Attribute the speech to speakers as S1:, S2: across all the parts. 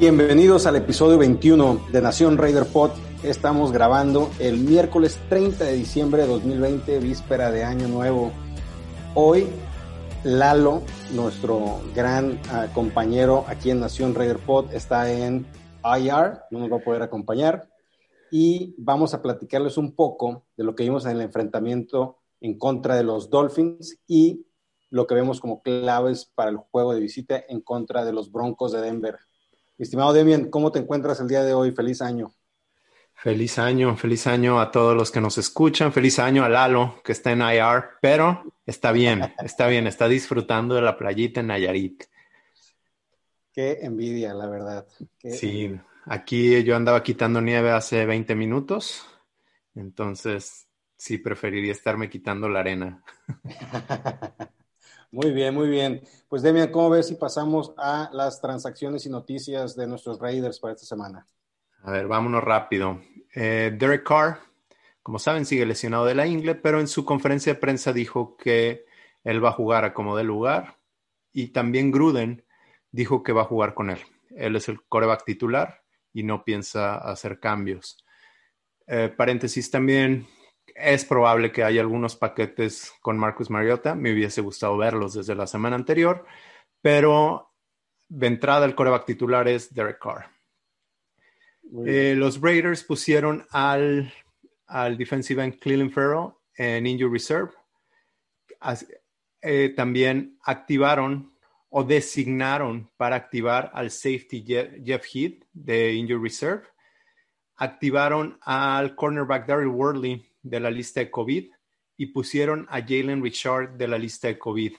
S1: Bienvenidos
S2: al episodio 21 de Nación Raider Pod. Estamos grabando el miércoles 30 de diciembre de 2020, víspera de Año Nuevo. Hoy, Lalo, nuestro gran uh, compañero aquí en Nación Raider Pod, está en IR, no nos va a poder acompañar. Y vamos a platicarles un poco de lo que vimos en el enfrentamiento en contra de los Dolphins y lo que vemos como claves para el juego de visita en contra de los Broncos de Denver. Estimado Demian, ¿cómo te encuentras el día de hoy? Feliz año.
S3: Feliz año, feliz año a todos los que nos escuchan, feliz año a Lalo que está en IR, pero está bien, está bien, está disfrutando de la playita en Nayarit.
S2: Qué envidia, la verdad. Qué
S3: sí, envidia. aquí yo andaba quitando nieve hace 20 minutos, entonces sí preferiría estarme quitando la arena.
S2: Muy bien, muy bien. Pues Demian, ¿cómo ves si pasamos a las transacciones y noticias de nuestros Raiders para esta semana?
S3: A ver, vámonos rápido. Eh, Derek Carr, como saben, sigue lesionado de la ingle, pero en su conferencia de prensa dijo que él va a jugar a como de lugar y también Gruden dijo que va a jugar con él. Él es el coreback titular y no piensa hacer cambios. Eh, paréntesis también, es probable que haya algunos paquetes con Marcus Mariota. Me hubiese gustado verlos desde la semana anterior, pero de entrada el coreback titular es Derek Carr. Eh, los Raiders pusieron al, al defensive end Cleveland Farrell en injury reserve. As, eh, también activaron o designaron para activar al safety Jeff, Jeff Heath de injury reserve. Activaron al cornerback Daryl Worley de la lista de COVID y pusieron a Jalen Richard de la lista de COVID.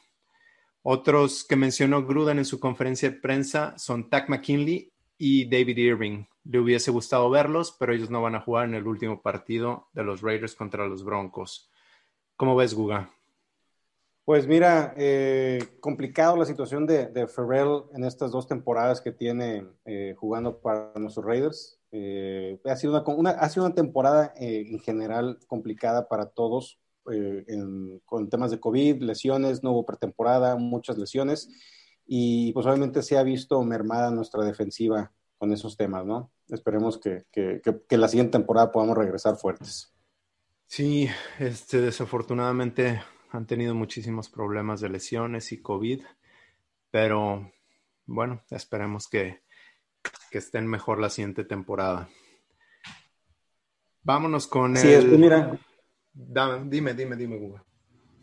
S3: Otros que mencionó Gruden en su conferencia de prensa son Tack McKinley y David Irving. Le hubiese gustado verlos, pero ellos no van a jugar en el último partido de los Raiders contra los Broncos. ¿Cómo ves, Guga?
S2: Pues mira, eh, complicado la situación de, de, Ferrell en estas dos temporadas que tiene eh, jugando para nuestros Raiders. Eh, ha, sido una, temporada eh, en general complicada para todos, eh, en, con temas de COVID, lesiones, no hubo pretemporada, muchas lesiones, y pues obviamente se ha visto mermada nuestra defensiva con esos temas, ¿no? Esperemos que, que la siguiente temporada podamos regresar fuertes.
S3: Sí, este, desafortunadamente han tenido muchísimos problemas de lesiones y COVID, pero bueno, esperemos que, que estén mejor la siguiente temporada. Vámonos con
S2: sí,
S3: el.
S2: Es, mira.
S3: Dame, dime, dime, dime, Google.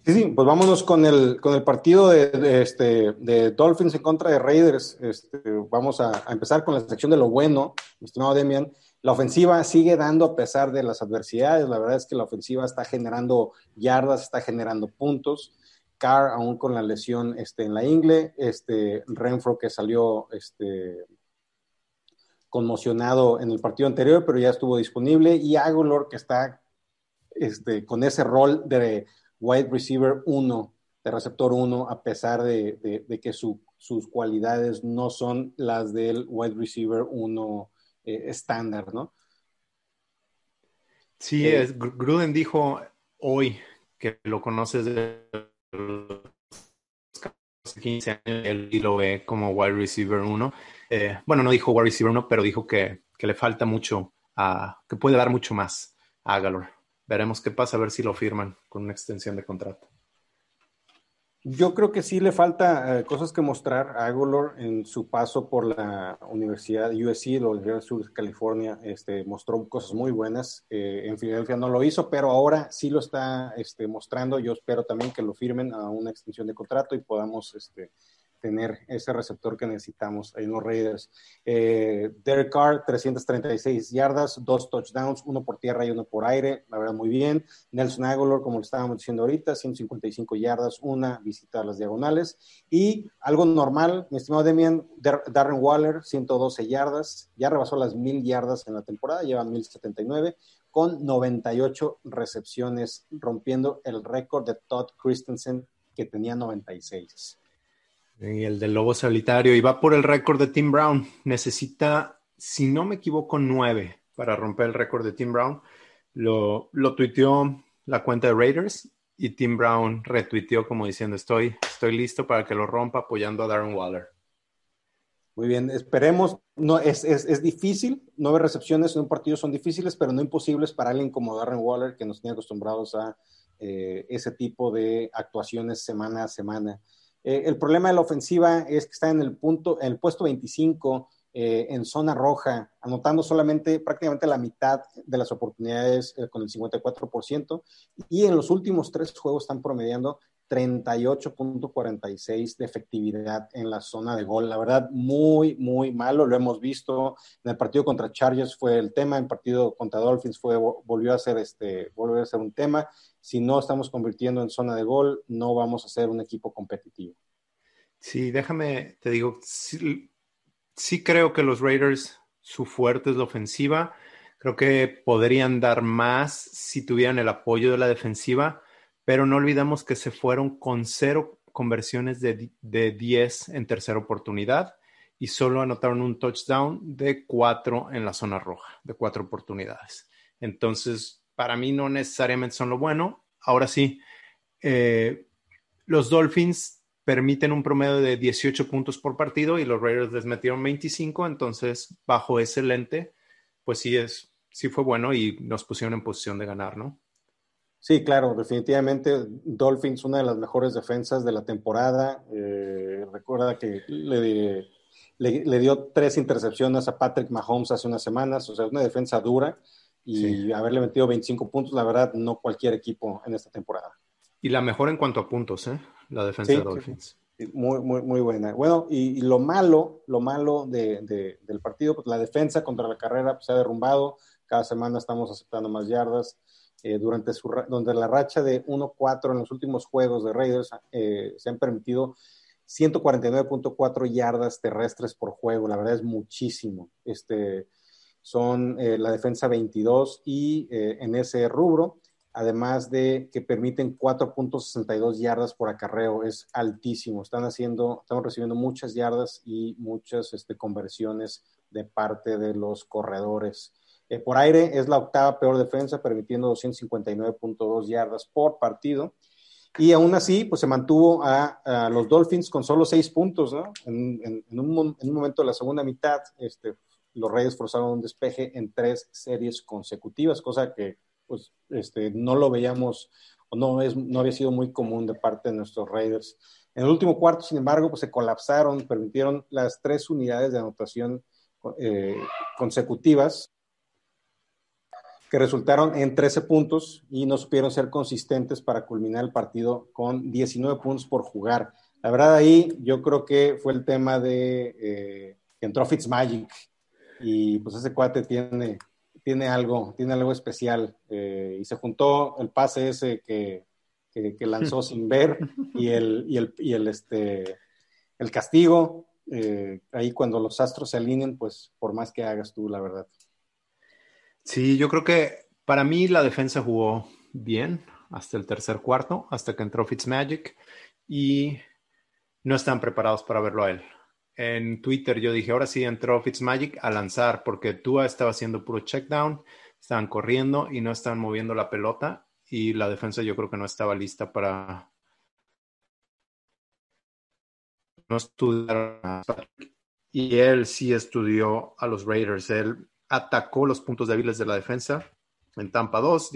S2: Sí, sí, pues vámonos con el, con el partido de, de, este, de Dolphins en contra de Raiders. Este, vamos a, a, empezar con la sección de lo bueno, mi estimado Demian. La ofensiva sigue dando a pesar de las adversidades. La verdad es que la ofensiva está generando yardas, está generando puntos. Carr, aún con la lesión este, en la ingle, este, Renfro que salió este, conmocionado en el partido anterior, pero ya estuvo disponible, y Agolor, que está este, con ese rol de wide receiver 1, de receptor 1, a pesar de, de, de que su, sus cualidades no son las del wide receiver 1 eh, estándar, ¿no?
S3: Sí, eh, es, Gruden dijo hoy que lo conoces de los 15 años, él lo ve como wide receiver 1. Eh, bueno, no dijo wide receiver 1, pero dijo que, le falta mucho, que puede dar mucho más a Galor. Veremos qué pasa, a ver si lo firman con una extensión de contrato.
S2: Yo creo que sí le falta eh, cosas que mostrar a Agolor en su paso por la Universidad USC, la Universidad Sur de California. Este, mostró cosas muy buenas. Eh, en Filadelfia no lo hizo, pero ahora sí lo está este, mostrando. Yo espero también que lo firmen a una extensión de contrato y podamos este, tener ese receptor que necesitamos en los Raiders. Eh, Derek Carr, 336 yardas, dos touchdowns, uno por tierra y uno por aire, la verdad muy bien. Nelson Aguilar, como lo estábamos diciendo ahorita, 155 yardas, una visita a las diagonales. Y algo normal, mi estimado Demian, Darren Waller, 112 yardas, ya rebasó las mil yardas en la temporada, lleva 1079 con 98 recepciones, rompiendo el récord de Todd Christensen que tenía 96.
S3: Y el del Lobo Solitario. Y va por el récord de Tim Brown. Necesita, si no me equivoco, nueve para romper el récord de Tim Brown. Lo, lo tuiteó la cuenta de Raiders y Tim Brown retuiteó como diciendo, estoy, estoy listo para que lo rompa apoyando a Darren Waller.
S2: Muy bien, esperemos. No, es, es, difícil, nueve recepciones en un partido son difíciles, pero no imposibles para alguien como Darren Waller, que nos tiene acostumbrados a eh, ese tipo de actuaciones semana a semana. Eh, el problema de la ofensiva es que está en el punto, en el puesto 25 eh, en zona roja, anotando solamente prácticamente la mitad de las oportunidades con el 54%, y en los últimos tres juegos están promediando 38.46 de efectividad en la zona de gol. La verdad, muy, muy malo. Lo hemos visto en el partido contra Chargers fue el tema, en el partido contra Dolphins fue, volvió a ser este, volvió a ser un tema. Si no estamos convirtiendo en zona de gol, no vamos a ser un equipo competitivo.
S3: Sí, déjame, te digo, sí, sí creo que los Raiders, su fuerte es la ofensiva. Creo que podrían dar más si tuvieran el apoyo de la defensiva pero no olvidamos que se fueron con cero conversiones de, 10 en tercera oportunidad y solo anotaron un touchdown de cuatro en la zona roja, de cuatro oportunidades. Entonces, para mí no necesariamente son lo bueno. Ahora sí, eh, los Dolphins permiten un promedio de 18 puntos por partido y los Raiders les metieron 25, entonces bajo ese lente, pues sí es, sí fue bueno y nos pusieron en posición de ganar, ¿no?
S2: Sí, claro, definitivamente Dolphins, una de las mejores defensas de la temporada. Eh, recuerda que le, le, dio tres intercepciones a Patrick Mahomes hace unas semanas, o sea, una defensa dura y haberle metido 25 puntos, la verdad, no cualquier equipo en esta temporada.
S3: Y la mejor en cuanto a puntos, ¿eh? La defensa de Dolphins.
S2: muy, muy, muy buena. Bueno, y, lo malo, lo malo de, del partido, pues la defensa contra la carrera pues, se ha derrumbado. Cada semana estamos aceptando más yardas. Eh, durante, su, donde la racha de 1-4 en los últimos juegos de Raiders eh, se han permitido 149.4 yardas terrestres por juego. La verdad es muchísimo. Este, son eh, la defensa 22 y en ese rubro, además de que permiten 4.62 yardas por acarreo, es altísimo. Están haciendo, estamos recibiendo muchas yardas y muchas este, conversiones de parte de los corredores. Eh, por aire es la octava peor defensa, permitiendo 259.2 yardas por partido. Y aún así, pues se mantuvo a, los Dolphins con solo seis puntos, ¿no? En, un, momento de la segunda mitad, este, los Reyes forzaron un despeje en tres series consecutivas, cosa que pues este, no lo veíamos o no, es, no había sido muy común de parte de nuestros Raiders. En el último cuarto, sin embargo, pues se colapsaron, permitieron las tres unidades de anotación eh, consecutivas que resultaron en 13 puntos y no supieron ser consistentes para culminar el partido con 19 puntos por jugar. La verdad ahí yo creo que fue el tema de eh, que entró Fitzmagic y pues ese cuate tiene, tiene algo, tiene algo especial eh, y se juntó el pase ese que, que, lanzó sin ver y el, y el, y el, este, el castigo. Eh, ahí cuando los astros se alineen, pues por más que hagas tú, la verdad.
S3: Sí, yo creo que para mí la defensa jugó bien hasta el tercer cuarto, hasta que entró Fitzmagic y no están preparados para verlo a él. En Twitter yo dije, ahora sí entró Fitzmagic a lanzar porque Tua estaba haciendo puro checkdown, estaban corriendo y no estaban moviendo la pelota y la defensa yo creo que no estaba lista para no estudiar y él sí estudió a los Raiders. Él atacó los puntos débiles de la defensa en Tampa 2.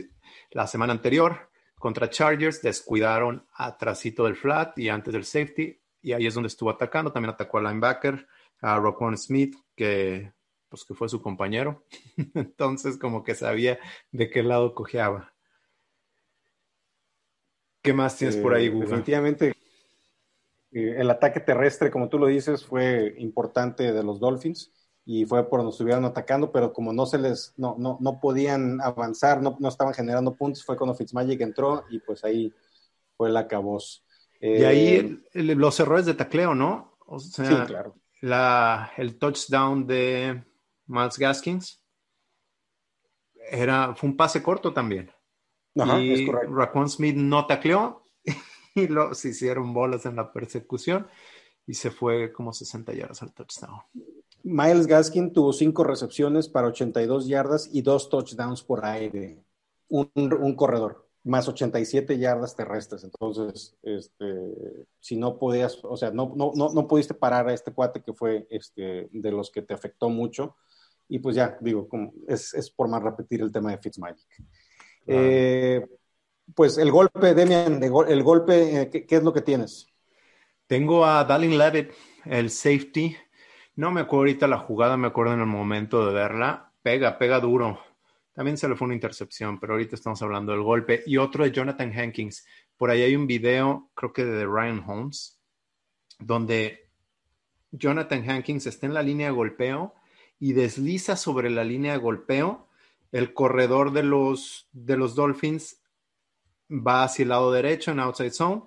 S3: La semana anterior contra Chargers descuidaron atrásito del flat y antes del safety y ahí es donde estuvo atacando. También atacó al linebacker, a Roquan Smith, que pues que fue su compañero. Entonces como que sabía de qué lado cojeaba. ¿Qué más tienes por ahí,
S2: eh, Definitivamente eh, el ataque terrestre, como tú lo dices, fue importante de los Dolphins y fue por donde estuvieron atacando, pero como no se les, no, no, no podían avanzar, no, no, estaban generando puntos, fue cuando Fitzmagic entró y pues ahí fue el acabos.
S3: y ahí eh, los errores de tacleo, ¿no? O sea,
S2: sí, claro.
S3: La, el touchdown de Miles Gaskins era, fue un pase corto también.
S2: Ajá,
S3: y
S2: es correcto.
S3: Raquan Smith no tacleó y los hicieron bolas en la persecución y se fue como 60 yardas al touchdown.
S2: Miles Gaskin tuvo cinco recepciones para 82 yardas y dos touchdowns por aire. Un, corredor. más 87 yardas terrestres. Entonces, este, si no podías, o sea, no, no, no, no pudiste parar a este cuate que fue este, de los que te afectó mucho. Y pues ya, digo, como es, es por más repetir el tema de Fitzmagic. Eh, pues el golpe, Demian, el golpe, eh, ¿qué, ¿qué, es lo que tienes?
S3: Tengo a Dalin Levitt, el safety. No me acuerdo ahorita la jugada, me acuerdo en el momento de verla. Pega, pega duro también se le fue una intercepción, pero ahorita estamos hablando del golpe. Y otro de Jonathan Hankins. Por ahí hay un video, creo que de Ryan Holmes, donde Jonathan Hankins está en la línea de golpeo y desliza sobre la línea de golpeo. El corredor de los, de los Dolphins va hacia el lado derecho en outside zone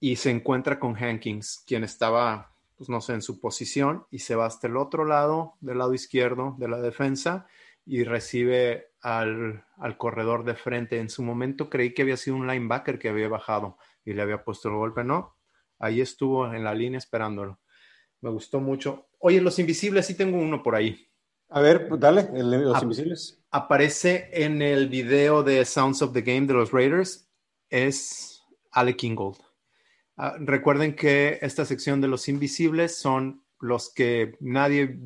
S3: y se encuentra con Hankins, quien estaba, pues no sé, en su posición y se va hasta el otro lado, del lado izquierdo de la defensa y recibe al, corredor de frente. En su momento creí que había sido un linebacker que había bajado y le había puesto el golpe. No, ahí estuvo en la línea esperándolo. Me gustó mucho. Oye, los invisibles, sí tengo uno por ahí.
S2: A ver, pues dale, los invisibles.
S3: Aparece en el video de Sounds of the Game de los Raiders. Es Alec Ingold. Ah, recuerden que esta sección de los invisibles son los que nadie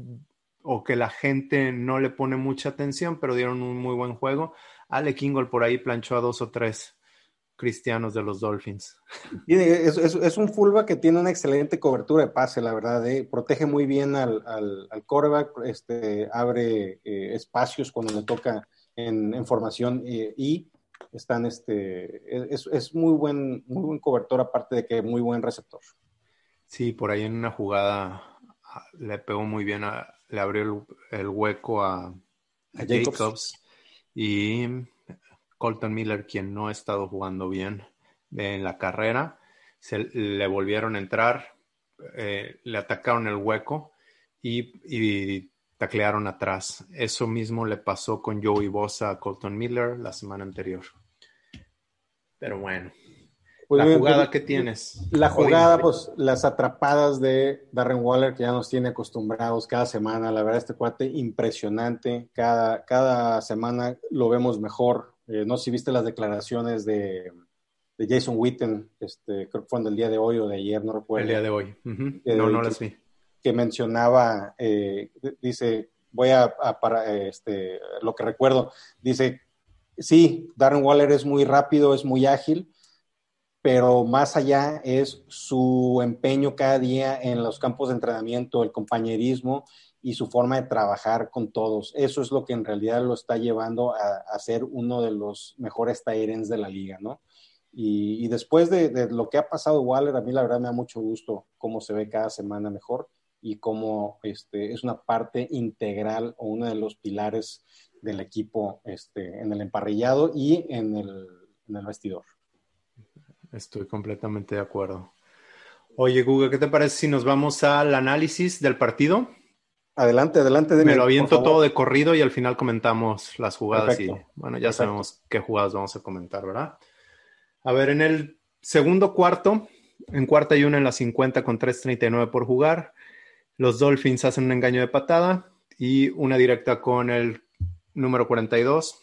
S3: o que la gente no le pone mucha atención, pero dieron un muy buen juego. Ale Kingle por ahí planchó a dos o tres cristianos de los Dolphins.
S2: Es, un fullback que tiene una excelente cobertura de pase, la verdad. ¿eh? Protege muy bien al, al, quarterback, este, abre eh, espacios cuando le toca en, formación eh, y están, este, es, es, muy buen, muy buen cobertor, aparte de que muy buen receptor.
S3: Sí, por ahí en una jugada ah, le pegó muy bien a, le abrió el, hueco a, Jacobs. y Colton Miller, quien no ha estado jugando bien en la carrera, se le volvieron a entrar, eh, le atacaron el hueco y, taclearon atrás. Eso mismo le pasó con Joey Bosa a Colton Miller la semana anterior. Pero bueno, la jugada pues, que tienes.
S2: La jugada, pues las atrapadas de Darren Waller que ya nos tiene acostumbrados cada semana. La verdad, este cuate impresionante. Cada, cada semana lo vemos mejor. Eh, no sé si viste las declaraciones de, de, Jason Witten, este, creo que fue el día de hoy o de ayer, no recuerdo.
S3: El día de hoy. no, no las vi.
S2: Que mencionaba, eh, dice, voy a, para, este, lo que recuerdo, dice, sí, Darren Waller es muy rápido, es muy ágil, pero más allá es su empeño cada día en los campos de entrenamiento, el compañerismo y su forma de trabajar con todos. Eso es lo que en realidad lo está llevando a, ser uno de los mejores Tyrens de la liga, ¿no? Y, después de, lo que ha pasado Waller, a mí la verdad me da mucho gusto cómo se ve cada semana mejor y cómo este, es una parte integral o uno de los pilares del equipo este, en el emparrillado y en el, en el vestidor.
S3: Estoy completamente de acuerdo. Oye, Google, ¿qué te parece si nos vamos al análisis del partido?
S2: Adelante, adelante.
S3: Me lo aviento todo de corrido y al final comentamos las jugadas y bueno, ya sabemos qué jugadas vamos a comentar, ¿verdad? A ver, en el segundo cuarto, en cuarta y una en la 50 con 3.39 por jugar, los Dolphins hacen un engaño de patada y una directa con el número 42,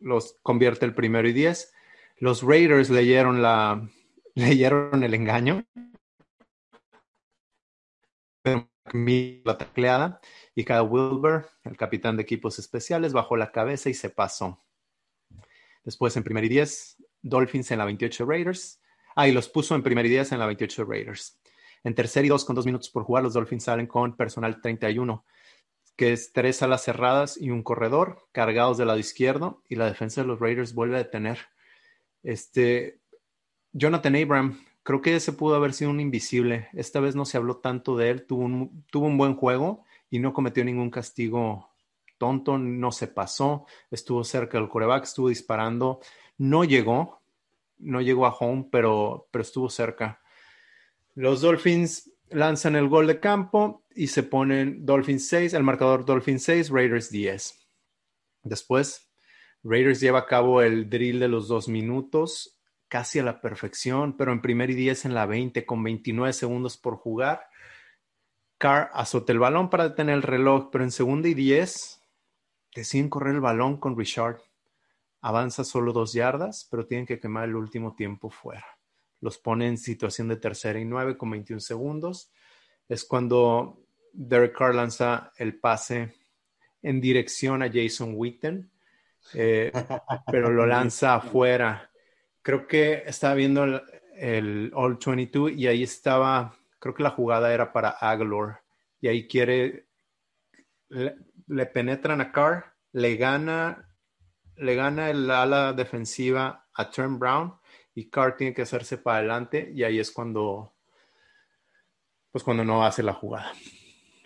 S3: los convierte el primero y 10 los Raiders leyeron la leyeron el engaño. La tacleada y cada Wilbur, el capitán de equipos especiales, bajó la cabeza y se pasó. Después en primer y 10, Dolphins en la 28 Raiders. Ah, y los puso en primer y 10 en la 28 Raiders. En tercer y dos con dos minutos por jugar, los Dolphins salen con personal 31, que es tres alas cerradas y un corredor cargados del lado izquierdo y la defensa de los Raiders vuelve a detener este, Jonathan Abram, creo que ese pudo haber sido un invisible. Esta vez no se habló tanto de él, tuvo un, buen juego y no cometió ningún castigo tonto, no se pasó, estuvo cerca del coreback, estuvo disparando, no llegó, no llegó a home, pero estuvo cerca. Los Dolphins lanzan el gol de campo y se ponen Dolphins 6, el marcador Dolphins 6, Raiders 10. Después Raiders lleva a cabo el drill de los dos minutos casi a la perfección, pero en primer y diez en la 20 con 29 segundos por jugar. Carr azota el balón para detener el reloj, pero en segunda y diez deciden correr el balón con Richard. avanza solo dos yardas, pero tienen que quemar el último tiempo fuera. Los pone en situación de tercera y nueve con 21 segundos. Es cuando Derek Carr lanza el pase en dirección a Jason Witten, eh, pero lo lanza afuera. Creo que estaba viendo el, All 22 y ahí estaba, creo que la jugada era para Aglor y ahí quiere, le, penetran a Carr, le gana, le gana el ala defensiva a Turn Brown y Carr tiene que hacerse para adelante y ahí es cuando, pues cuando no hace la jugada.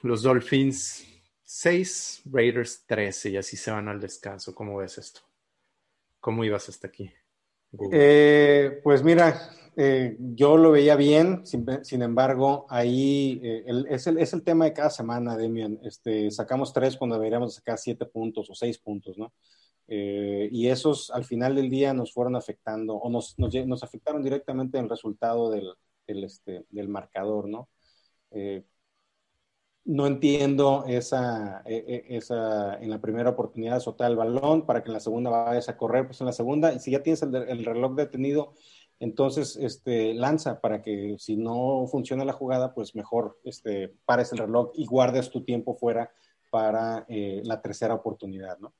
S3: Los Dolphins 6, Raiders 13 y así se van al descanso. ¿Cómo ves esto? ¿Cómo ibas hasta aquí?
S2: Eh, pues mira, eh, yo lo veía bien, sin, embargo, ahí eh, es, el, es, el, tema de cada semana, Demian. Este, sacamos tres cuando deberíamos sacar siete puntos o seis puntos, ¿no? Y esos al final del día nos fueron afectando o nos, nos, nos afectaron directamente en el resultado del, del, este, del marcador, ¿no? no entiendo esa, e, e, esa, en la primera oportunidad soltar el balón para que en la segunda vayas a correr, pues en la segunda, si ya tienes el, reloj detenido, entonces este, lanza para que si no funciona la jugada, pues mejor este, pares el reloj y guardes tu tiempo fuera para eh, la tercera oportunidad, ¿no?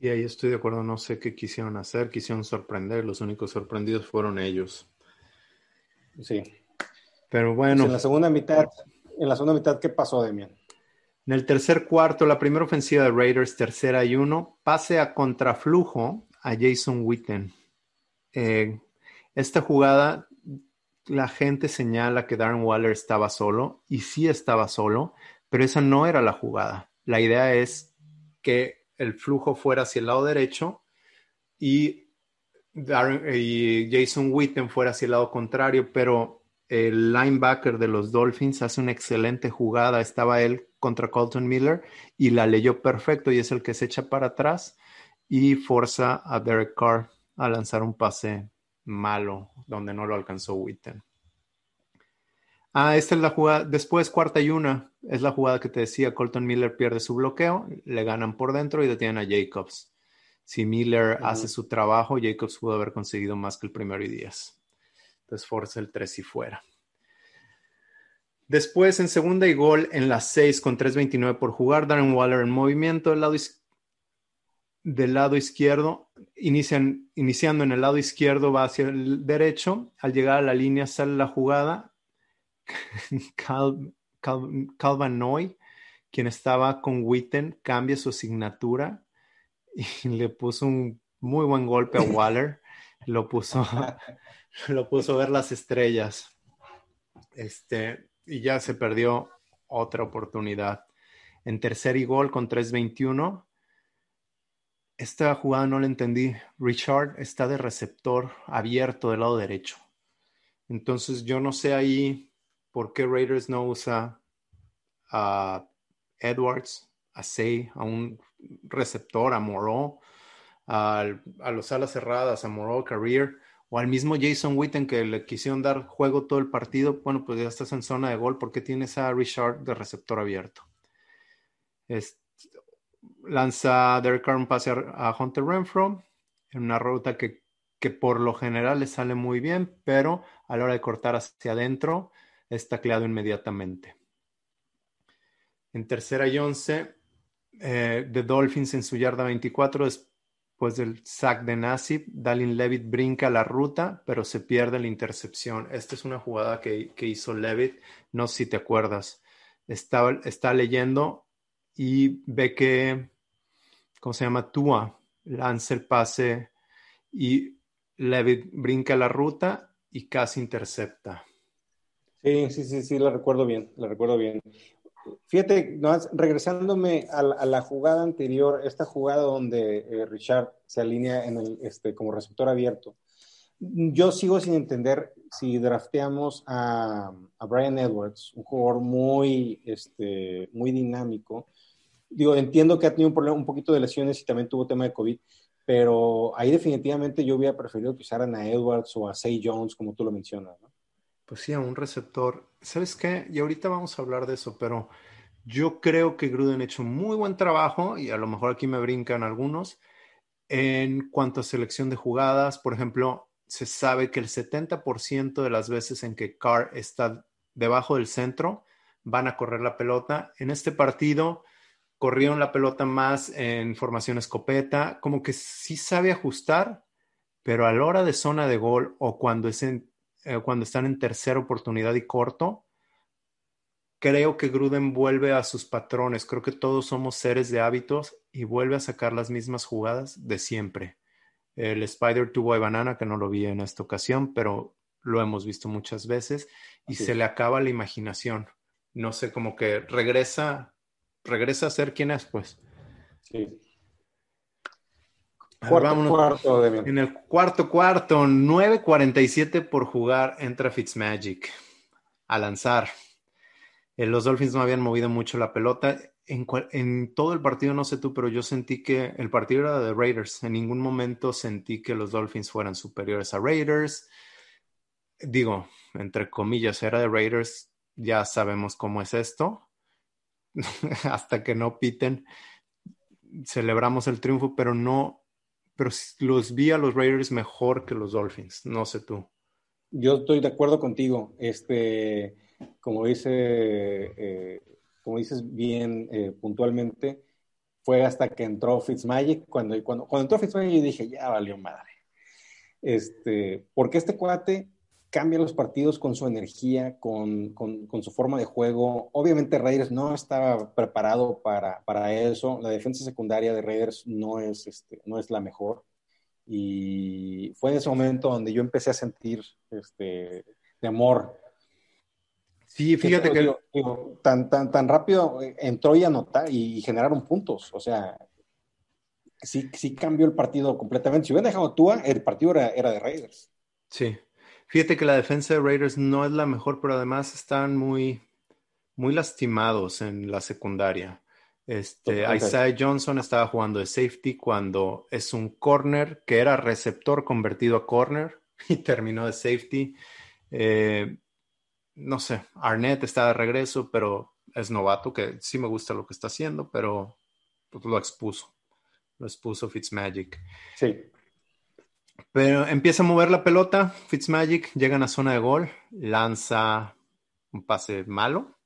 S3: Sí, ahí estoy de acuerdo, no sé qué quisieron hacer, quisieron sorprender, los únicos sorprendidos fueron ellos.
S2: Sí.
S3: Pero bueno. Pues
S2: en la segunda mitad en la segunda mitad, ¿qué pasó, Demian?
S3: En el tercer cuarto, la primera ofensiva de Raiders, tercera y uno, pase a contraflujo a Jason Witten. Eh, esta jugada, la gente señala que Darren Waller estaba solo, y sí estaba solo, pero esa no era la jugada. La idea es que el flujo fuera hacia el lado derecho y, y Jason Witten fuera hacia el lado contrario, pero el linebacker de los Dolphins hace una excelente jugada. Estaba él contra Colton Miller y la leyó perfecto y es el que se echa para atrás y forza a Derek Carr a lanzar un pase malo donde no lo alcanzó Witten. Ah, esta es la jugada. Después, cuarta y una, es la jugada que te decía. Colton Miller pierde su bloqueo, le ganan por dentro y detienen a Jacobs. Si Miller hace su trabajo, Jacobs pudo haber conseguido más que el primero y diez. Entonces forza el 3 y fuera. Después, en segunda y gol, en las 6 con 3.29 por jugar, Darren Waller en movimiento del lado, del lado izquierdo, inician, iniciando en el lado izquierdo, va hacia el derecho. Al llegar a la línea sale la jugada. Cal, Calvin Noy, quien estaba con Witten, cambia su asignatura y le puso un muy buen golpe a Waller. Lo puso lo puso a ver las estrellas. Este, y ya se perdió otra oportunidad. En tercer y gol con 3.21. Esta jugada no la entendí. Richard está de receptor abierto del lado derecho. Entonces yo no sé ahí por qué Raiders no usa a Edwards, a Say, a un receptor, a Moreau, a, a los alas cerradas, a Moreau Career o al mismo Jason Witten que le quisieron dar juego todo el partido, bueno, pues ya estás en zona de gol porque tienes a Richard de receptor abierto. lanza Derek Carr un pase a, Hunter Renfro en una ruta que, que, por lo general le sale muy bien, pero a la hora de cortar hacia adentro está tacleado inmediatamente. En tercera y once, eh, The Dolphins en su yarda 24 es pues del sack de Nasib, Dalin Levitt brinca la ruta, pero se pierde la intercepción. Esta es una jugada que, hizo Levitt, no sé si te acuerdas. Está, está leyendo y ve que, ¿cómo se llama? Tua lanza el pase y Levitt brinca la ruta y casi intercepta.
S2: Sí, sí, sí, sí, lo recuerdo bien, lo recuerdo bien. Fíjate, regresándome a, la jugada anterior, esta jugada donde eh, Richard se alinea en este, como receptor abierto, yo sigo sin entender si drafteamos a, Brian Edwards, un jugador muy, este, muy dinámico. Digo, entiendo que ha tenido un poquito de lesiones y también tuvo tema de COVID, pero ahí definitivamente yo hubiera preferido que usaran a Edwards o a Say Jones, como tú lo mencionas, ¿no?
S3: Pues sí, a un receptor. ¿Sabes qué? Y ahorita vamos a hablar de eso, pero yo creo que Gruden ha hecho muy buen trabajo y a lo mejor aquí me brincan algunos En cuanto a selección de jugadas, por ejemplo, se sabe que el 70% de las veces en que Carr está debajo del centro, van a correr la pelota. En este partido corrieron la pelota más en formación escopeta, como que sí sabe ajustar, pero a la hora de zona de gol o cuando, es eh, cuando están en tercera oportunidad y corto, creo que Gruden vuelve a sus patrones. Creo que todos somos seres de hábitos y vuelve a sacar las mismas jugadas de siempre. El Spider tuvo a Banana, que no lo vi en esta ocasión, pero lo hemos visto muchas veces y se le acaba la imaginación. No sé, como que regresa, regresa a ser quien es, pues. Sí.
S2: Cuarto, cuarto,
S3: En el cuarto cuarto, 9.47 por jugar, entra Fitzmagic a lanzar. Eh, los Dolphins no habían movido mucho la pelota. En, en, todo el partido, no sé tú, pero yo sentí que el partido era de Raiders. En ningún momento sentí que los Dolphins fueran superiores a Raiders. Digo, entre comillas, era de Raiders. Ya sabemos cómo es esto. Hasta que no piten, celebramos el triunfo, pero no, pero los vi a los Raiders mejor que los Dolphins. No sé tú.
S2: Yo estoy de acuerdo contigo. Este como dice, eh, como dices bien eh, puntualmente, fue hasta que entró Fitzmagic, cuando, cuando, cuando entró Fitzmagic dije, ya valió madre. Este, porque este cuate cambia los partidos con su energía, con, con, con, su forma de juego. Obviamente Raiders no estaba preparado para, para, eso. La defensa secundaria de Raiders no es, este, no es la mejor. Y fue en ese momento donde yo empecé a sentir este, temor
S3: Sí, fíjate que...
S2: tan, tan, tan rápido entró y anotó y generaron puntos. O sea, sí, sí cambió el partido completamente. Si hubieran dejado Tua, el partido era, era de Raiders.
S3: Sí. Fíjate que la defensa de Raiders no es la mejor, pero además están muy, muy lastimados en la secundaria. Este, Isaiah Johnson estaba jugando de safety cuando es un corner que era receptor convertido a corner y terminó de safety. Eh, no sé, Arnett está de regreso, pero es novato, que sí me gusta lo que está haciendo, pero pues, lo expuso. Lo expuso Fitzmagic.
S2: Sí.
S3: Pero empieza a mover la pelota, Fitzmagic llega a la zona de gol, lanza un pase malo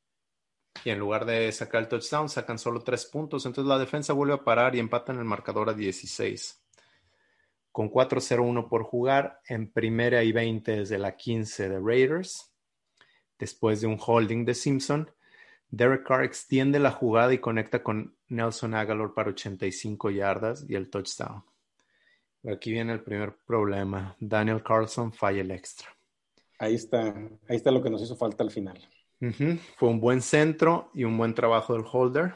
S3: y en lugar de sacar el touchdown sacan solo tres puntos. Entonces la defensa vuelve a parar y empatan el marcador a 16. Con 4-0-1 por jugar, en primera y 20 desde la 15 de Raiders después de un holding de Simpson. Derek Carr extiende la jugada y conecta con Nelson Aguilar para 85 yardas y el touchdown. Aquí viene el primer problema. Daniel Carlson falla el extra.
S2: Ahí está, ahí está lo que nos hizo falta al final.
S3: Fue un buen centro y un buen trabajo del holder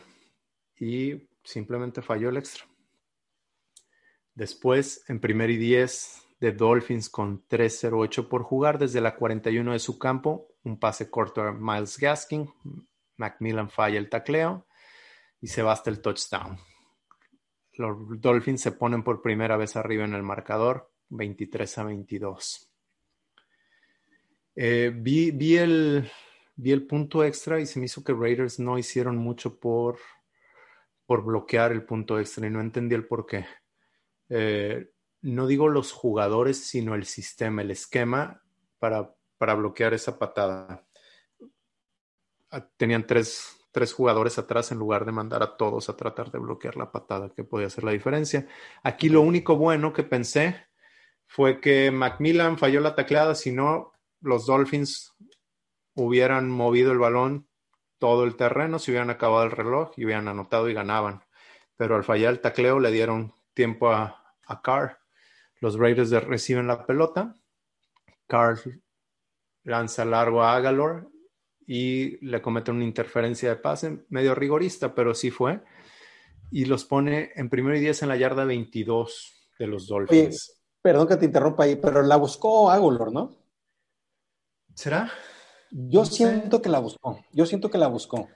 S3: y simplemente falló el extra. Después, en primer y 10 de Dolphins con 3-0-8 por jugar desde la 41 de su campo, un pase corto a Miles Gaskin, Macmillan falla el tacleo y se basta el touchdown. Los Dolphins se ponen por primera vez arriba en el marcador, 23 a 22. Eh, vi, el, vi el punto extra y se me hizo que Raiders no hicieron mucho por, por bloquear el punto extra y no entendí el por qué. Eh, no digo los jugadores, sino el sistema, el esquema para para bloquear esa patada. Ah, tenían tres, jugadores atrás en lugar de mandar a todos a tratar de bloquear la patada, que podía hacer la diferencia. Aquí lo único bueno que pensé fue que Macmillan falló la tacleada, si no, los Dolphins hubieran movido el balón todo el terreno, se hubieran acabado el reloj y hubieran anotado y ganaban. Pero al fallar el tacleo le dieron tiempo a, a Carr. Los Raiders reciben la pelota. Carr lanza largo a Agalor y le comete una interferencia de pase, medio rigorista, pero sí fue. Y los pone en primer y diez en la yarda 22 de los Dolphins.
S2: perdón que te interrumpa ahí, pero la buscó Aguilar, ¿no?
S3: ¿Será?
S2: Yo siento que la buscó. Yo siento que la buscó.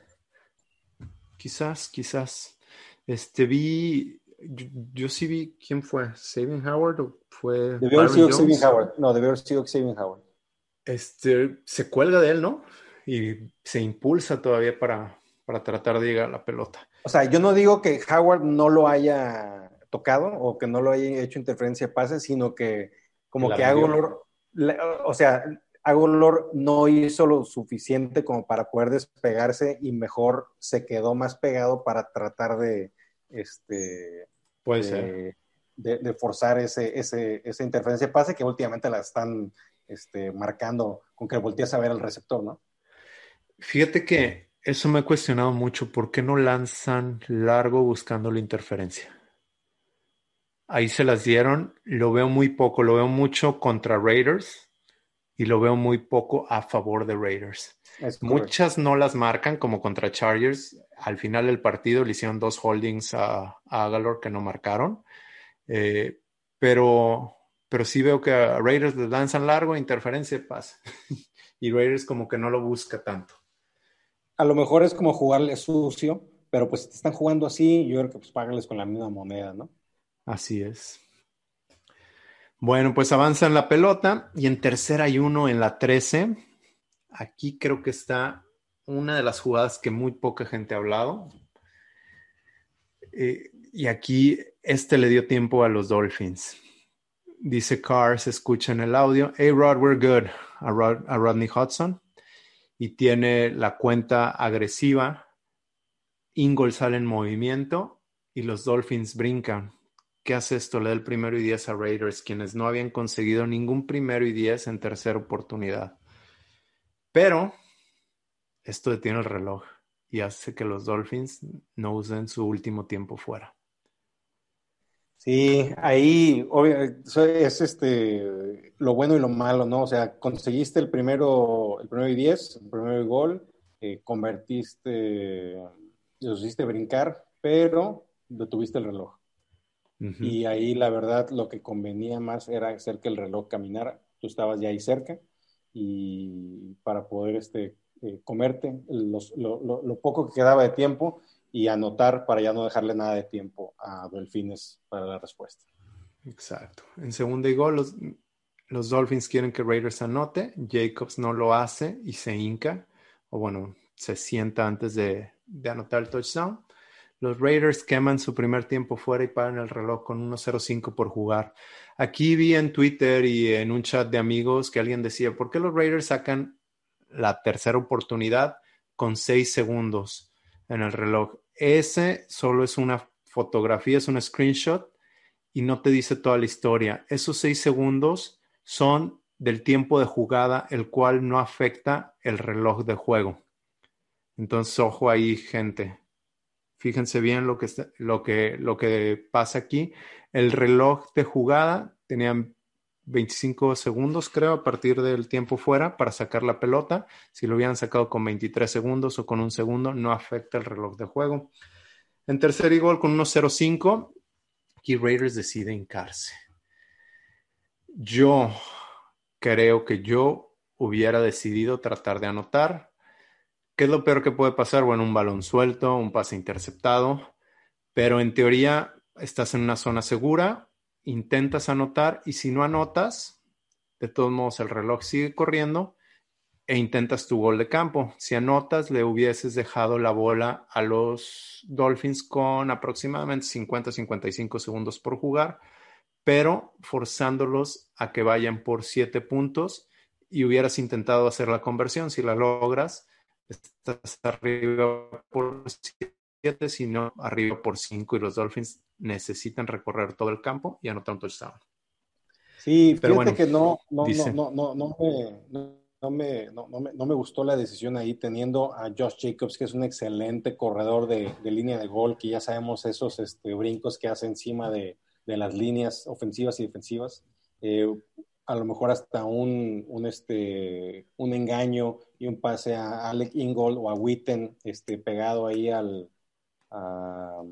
S3: Quizás, quizás. Este vi, yo, sí vi, ¿quién fue? ¿Saving Howard o fue?
S2: Debió haber sido Saving Howard. No, debió haber sido Saving Howard
S3: este, se cuelga de él, ¿no? Y se impulsa todavía para, para tratar de llegar a la pelota.
S2: O sea, yo no digo que Howard no lo haya tocado o que no lo haya hecho interferencia de pase, sino que como que Agolor, o sea, Agolor no hizo lo suficiente como para poder despegarse y mejor se quedó más pegado para tratar de, este,
S3: Puede ser.
S2: de, forzar ese, ese, esa interferencia de pase que últimamente la están este, marcando con que voltees a ver al receptor, ¿no?
S3: Fíjate que eso me he cuestionado mucho. ¿Por qué no lanzan largo buscando la interferencia? Ahí se las dieron. Lo veo muy poco. Lo veo mucho contra Raiders y lo veo muy poco a favor de Raiders. Muchas no las marcan, como contra Chargers. Al final del partido le hicieron dos holdings a, a que no marcaron. Eh, pero, pero sí veo que a Raiders les lanzan largo, interferencia pasa. y Raiders como que no lo busca tanto.
S2: A lo mejor es como jugarle sucio, pero pues si te están jugando así, yo creo que pues págales con la misma moneda, ¿no?
S3: Así es. Bueno, pues avanza en la pelota y en tercera hay uno en la 13. Aquí creo que está una de las jugadas que muy poca gente ha hablado. Eh, y aquí este le dio tiempo a los Dolphins. Dice Carr, se escucha en el audio. Hey Rod, we're good. A, Rodney Hudson. Y tiene la cuenta agresiva. Ingold sale en movimiento y los Dolphins brincan. ¿Qué hace esto? Le da el primero y diez a Raiders, quienes no habían conseguido ningún primero y diez en tercera oportunidad. Pero esto detiene el reloj y hace que los Dolphins no usen su último tiempo fuera.
S2: Sí, ahí es este lo bueno y lo malo, ¿no? O sea, conseguiste el primero, el primero y diez, el primero y gol, eh, convertiste, los hiciste brincar, pero detuviste el reloj. Y ahí la verdad lo que convenía más era hacer que el reloj caminara. Tú estabas ya ahí cerca y para poder este, eh, comerte lo, poco que quedaba de tiempo y anotar para ya no dejarle nada de tiempo a Delfines para la respuesta.
S3: Exacto. En segunda y gol, los, los Dolphins quieren que Raiders anote. Jacobs no lo hace y se hinca, o bueno, se sienta antes de, de anotar el touchdown. Los Raiders queman su primer tiempo fuera y paran el reloj con 1.05 por jugar. Aquí vi en Twitter y en un chat de amigos que alguien decía, ¿por qué los Raiders sacan la tercera oportunidad con 6 segundos en el reloj? Ese solo es una fotografía, es un screenshot y no te dice toda la historia. Esos 6 segundos son del tiempo de jugada, el cual no afecta el reloj de juego. Entonces, ojo ahí, gente. Fíjense bien lo que, lo que, lo que pasa aquí. El reloj de jugada tenía 25 segundos, creo, a partir del tiempo fuera para sacar la pelota. Si lo hubieran sacado con 23 segundos o con un segundo, no afecta el reloj de juego. En tercer y gol con 1-0-5, aquí Raiders decide hincarse. Yo creo que yo hubiera decidido tratar de anotar ¿Qué es lo peor que puede pasar? Bueno, un balón suelto, un pase interceptado, pero en teoría estás en una zona segura, intentas anotar y si no anotas, de todos modos el reloj sigue corriendo e intentas tu gol de campo. Si anotas, le hubieses dejado la bola a los Dolphins con aproximadamente 50-55 segundos por jugar, pero forzándolos a que vayan por 7 puntos y hubieras intentado hacer la conversión. Si la logras, estás arriba por 7, sino arriba por 5 y los Dolphins necesitan recorrer todo el campo y anotar un touchdown.
S2: Sí, pero fíjate que no, no, no, no, no, me, no, me, no, me, no me gustó la decisión ahí teniendo a Josh Jacobs, que es un excelente corredor de, de línea de gol, que ya sabemos esos este, brincos que hace encima de, de las líneas ofensivas y defensivas. Eh, a lo mejor hasta un, un, este, un engaño y un pase a Alec Ingold o a Witten este, pegado ahí al, a,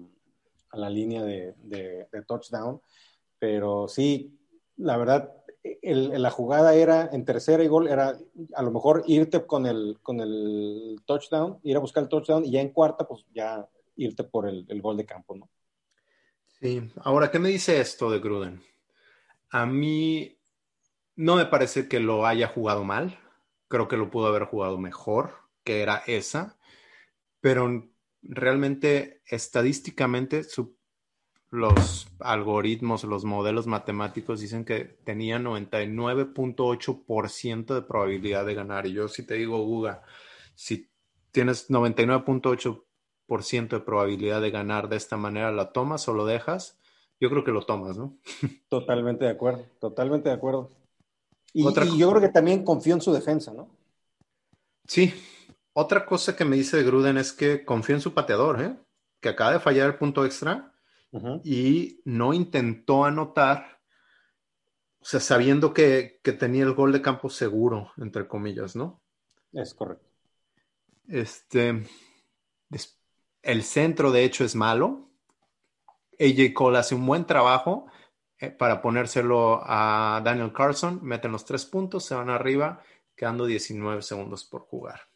S2: la línea de, de, touchdown. Pero sí, la verdad, la jugada era en tercera y gol, era a lo mejor irte con el, con el touchdown, ir a buscar el touchdown y ya en cuarta, pues ya irte por el, el gol de campo, ¿no?
S3: Sí, ahora, ¿qué me dice esto de Gruden? A mí no me parece que lo haya jugado mal. Creo que lo pudo haber jugado mejor, que era esa. Pero realmente, estadísticamente, su, los algoritmos, los modelos matemáticos dicen que tenía 99.8% de probabilidad de ganar. Y yo si te digo, Guga, si tienes 99.8% de probabilidad de ganar de esta manera, ¿la tomas o lo dejas? Yo creo que lo tomas, ¿no?
S2: Totalmente de acuerdo, totalmente de acuerdo. Y, y yo creo que también confío en su defensa, ¿no?
S3: Sí. Otra cosa que me dice de Gruden es que confío en su pateador, ¿eh? Que acaba de fallar el punto extra y no intentó anotar, o sea, sabiendo que, tenía el gol de campo seguro, entre comillas, ¿no?
S2: Es correcto.
S3: Este, el centro, de hecho, es malo. AJ Cole hace un buen trabajo eh, para ponérselo a Daniel Carson, meten los tres puntos, se van arriba, quedando 19 segundos por jugar.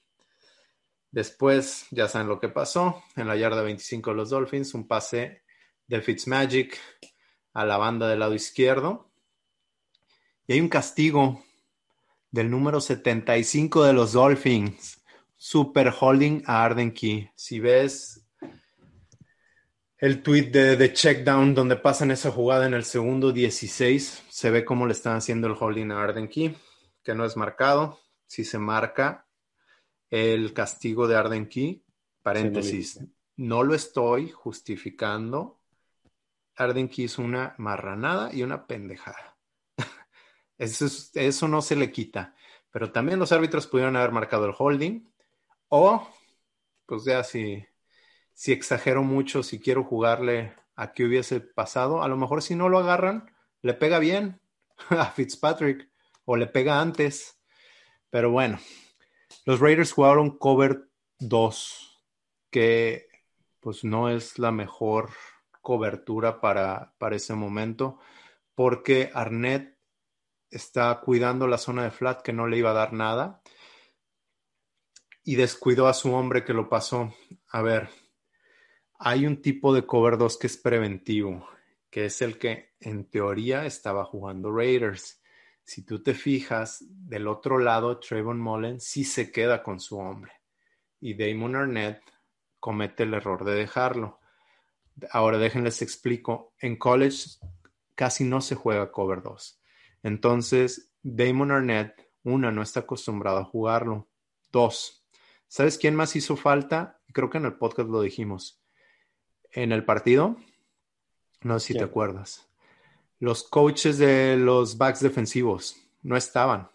S3: Después, ya saben lo que pasó, en la yarda 25 de los Dolphins, un pase de Fitzmagic a la banda del lado izquierdo. Y hay un castigo del número 75 de los Dolphins. Super holding a Arden Key. Si ves el tweet de, de check down donde pasan esa jugada en el segundo 16, se ve cómo le están haciendo el holding a Arden Key, que no es marcado. Si se marca el castigo de Arden Key, paréntesis, no lo estoy justificando, Arden hizo una marranada y una pendejada. Eso, eso no se le quita. Pero también los árbitros pudieron haber marcado el holding. O, pues ya si, si exagero mucho, si quiero jugarle a qué hubiese pasado, a lo mejor si no lo agarran, le pega bien a Fitzpatrick o le pega antes. Pero bueno, los Raiders jugaron cover 2, que pues no es la mejor cobertura para, para ese momento, porque Arnett está cuidando la zona de flat que no le iba a dar nada y descuidó a su hombre que lo pasó. A ver, hay un tipo de cover 2 que es preventivo, que es el que en teoría estaba jugando Raiders. Si tú te fijas, del otro lado, Trayvon Mullen sí se queda con su hombre y Damon Arnett comete el error de dejarlo. Ahora déjenles explico. En college casi no se juega cover 2. Entonces, Damon Arnett, una, no está acostumbrado a jugarlo. Dos, ¿sabes quién más hizo falta? Creo que en el podcast lo dijimos. En el partido, no sé si te acuerdas. Los coaches de los backs defensivos no estaban.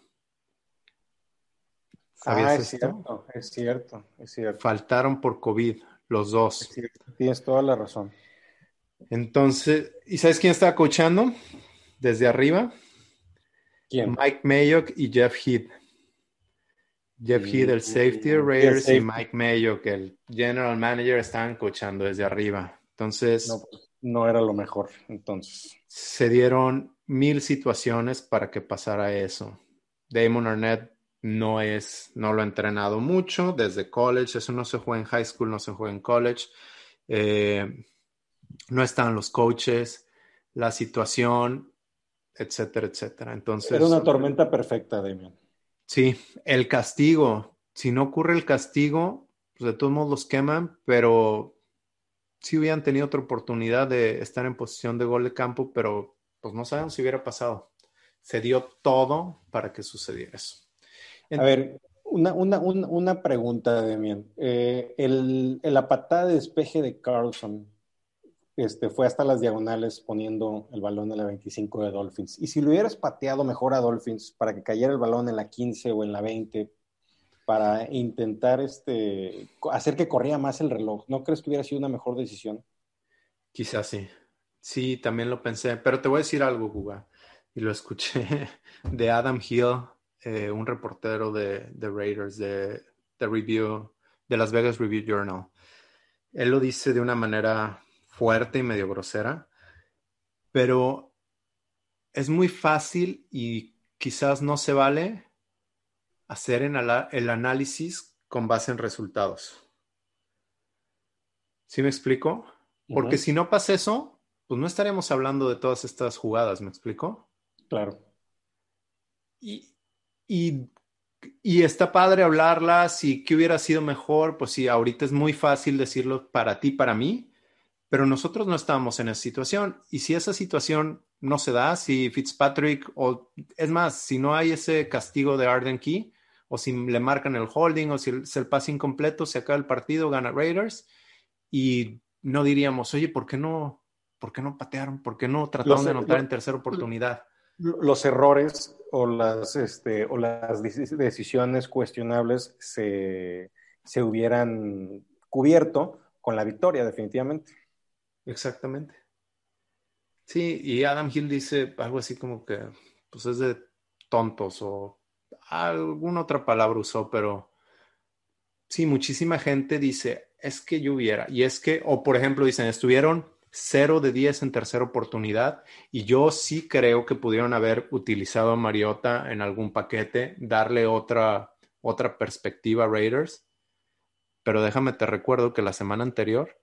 S2: ah, es cierto, es cierto, es cierto.
S3: Faltaron por COVID. Los dos.
S2: tienes toda la razón.
S3: Entonces, ¿y sabes quién estaba coachando? Desde arriba.
S2: ¿Quién?
S3: Mike Mayock y Jeff Heath. Jeff Heath, el safety Raiders, y Mike Mayock, el general manager, estaban coachando desde arriba. Entonces.
S2: No, pues, no era lo mejor, entonces.
S3: Se dieron mil situaciones para que pasara eso. Damon Arnett no es, no lo ha entrenado mucho desde college, eso no se juega en high school, no se juega en college, eh, no están los coaches, la situación, etcétera, etcétera. Entonces.
S2: Era una tormenta perfecta, Damian.
S3: Sí, el castigo, si no ocurre el castigo, pues de todos modos los queman, pero sí hubieran tenido otra oportunidad de estar en posición de gol de campo, pero pues no sabemos si hubiera pasado. Se dio todo para que sucediera eso.
S2: A ver, una, una, una, pregunta, Demian. Eh, el, la patada de despeje de Carlson este, fue hasta las diagonales poniendo el balón en la 25 de Dolphins. Y si lo hubieras pateado mejor a Dolphins para que cayera el balón en la 15 o en la 20, para intentar este, hacer que corría más el reloj, ¿no crees que hubiera sido una mejor decisión?
S3: Quizás sí. Sí, también lo pensé. Pero te voy a decir algo, Juga. Y lo escuché de Adam Hill eh, un reportero de, Raiders, de, de, Review, de Las Vegas Review Journal. Él lo dice de una manera fuerte y medio grosera, pero es muy fácil y quizás no se vale hacer en el análisis con base en resultados. ¿Sí me explico? Porque si no pasa eso, pues no estaríamos hablando de todas estas jugadas, ¿me explico?
S2: Claro.
S3: Y, y, está padre hablarlas y qué hubiera sido mejor, pues sí, ahorita es muy fácil decirlo para ti, para mí, pero nosotros no estábamos en esa situación. Y si esa situación no se da, si Fitzpatrick, o es más, si no hay ese castigo de Arden Key, o si le marcan el holding, o si el, el pase incompleto, se acaba el partido, gana Raiders, y no diríamos, oye, ¿por qué no, por qué no patearon? ¿Por qué no trataron de anotar en tercera oportunidad?
S2: Los errores o las, este, o las decisiones cuestionables se, se hubieran cubierto con la victoria, definitivamente.
S3: Exactamente. Sí, y Adam Hill dice algo así como que, pues es de tontos o alguna otra palabra usó, pero sí, muchísima gente dice, es que yo hubiera, y es que, o por ejemplo, dicen, estuvieron 0 de 10 en tercera oportunidad, y yo sí creo que pudieron haber utilizado a Mariota en algún paquete, darle otra, otra perspectiva a Raiders, pero déjame te recuerdo que la semana anterior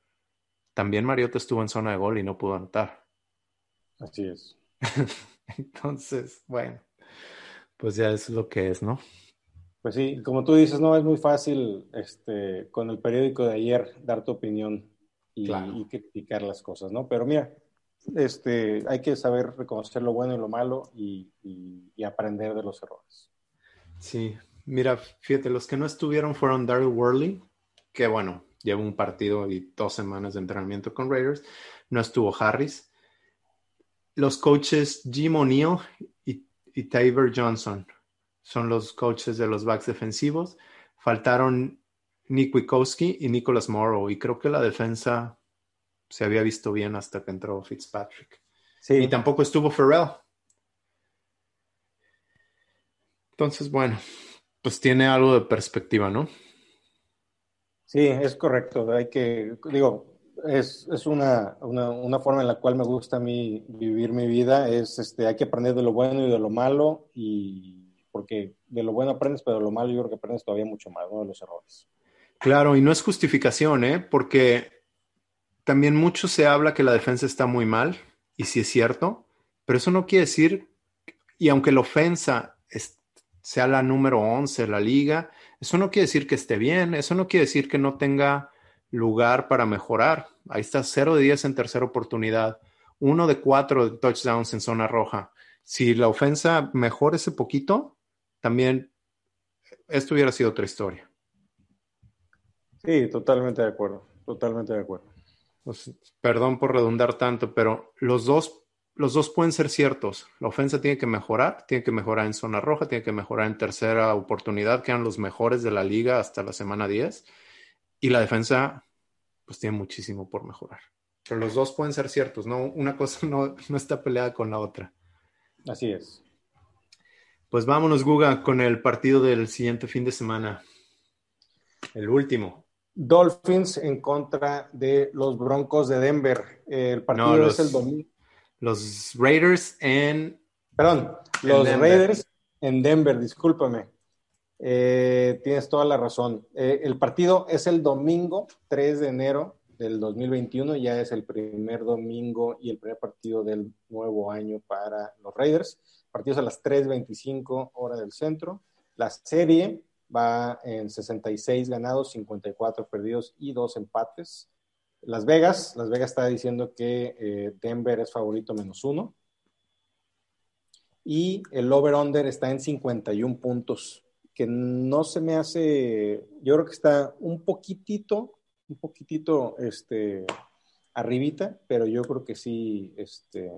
S3: también Mariota estuvo en zona de gol y no pudo anotar.
S2: Así es.
S3: Entonces, bueno, pues ya es lo que es, ¿no?
S2: Pues sí, como tú dices, no es muy fácil este, con el periódico de ayer dar tu opinión y, criticar las cosas, ¿no? Pero mira, este, hay que saber reconocer lo bueno y lo malo y, y aprender de los errores.
S3: Sí, mira, fíjate, los que no estuvieron fueron Daryl Worley, que bueno, lleva un partido y dos semanas de entrenamiento con Raiders. No estuvo Harris. Los coaches Jim O'Neill y, y Johnson son los coaches de los backs defensivos. Faltaron Nick Wikowski y Nicholas Morrow. Y creo que la defensa se había visto bien hasta que entró Fitzpatrick. Sí. Y tampoco estuvo Ferrell. Entonces, bueno, pues tiene algo de perspectiva, ¿no?
S2: Sí, es correcto. Hay que, digo, es, es una, una, una, forma en la cual me gusta a mí vivir mi vida. Es, este, hay que aprender de lo bueno y de lo malo, y porque de lo bueno aprendes, pero de lo malo yo creo que aprendes todavía mucho más, ¿no? De los errores.
S3: Claro, y no es justificación, ¿eh? Porque también mucho se habla que la defensa está muy mal, y sí es cierto, pero eso no quiere decir, y aunque la ofensa sea la número 11 de la liga, eso no quiere decir que esté bien, eso no quiere decir que no tenga lugar para mejorar. Ahí está 0 de 10 en tercera oportunidad, 1 de 4 de touchdowns en zona roja. Si la ofensa mejora ese poquito, también esto hubiera sido otra historia.
S2: Sí, totalmente de acuerdo, totalmente de acuerdo.
S3: Pues, perdón por redundar tanto, pero los dos los dos pueden ser ciertos. La ofensa tiene que mejorar, tiene que mejorar en zona roja, tiene que mejorar en tercera oportunidad, que eran los mejores de la liga hasta la semana 10. Y la defensa, pues tiene muchísimo por mejorar. Pero los dos pueden ser ciertos, ¿no? Una cosa no, no está peleada con la otra.
S2: Así es.
S3: Pues vámonos, Guga, con el partido del siguiente fin de semana. El último.
S2: Dolphins en contra de los Broncos de Denver. El partido es el domingo
S3: los Raiders en...
S2: Perdón, los Raiders en Denver, discúlpame. Eh, tienes toda la razón. Eh, el partido es el domingo 3 de enero del 2021, ya es el primer domingo y el primer partido del nuevo año para los Raiders. Partidos a las 3.25 hora del centro. La serie va en 66 ganados, 54 perdidos y 2 empates. Las Vegas, Las Vegas está diciendo que eh, Denver es favorito menos uno. Y el over-under está en 51 puntos, que no se me hace, yo creo que está un poquitito, un poquitito, este, arribita, pero yo creo que sí, este,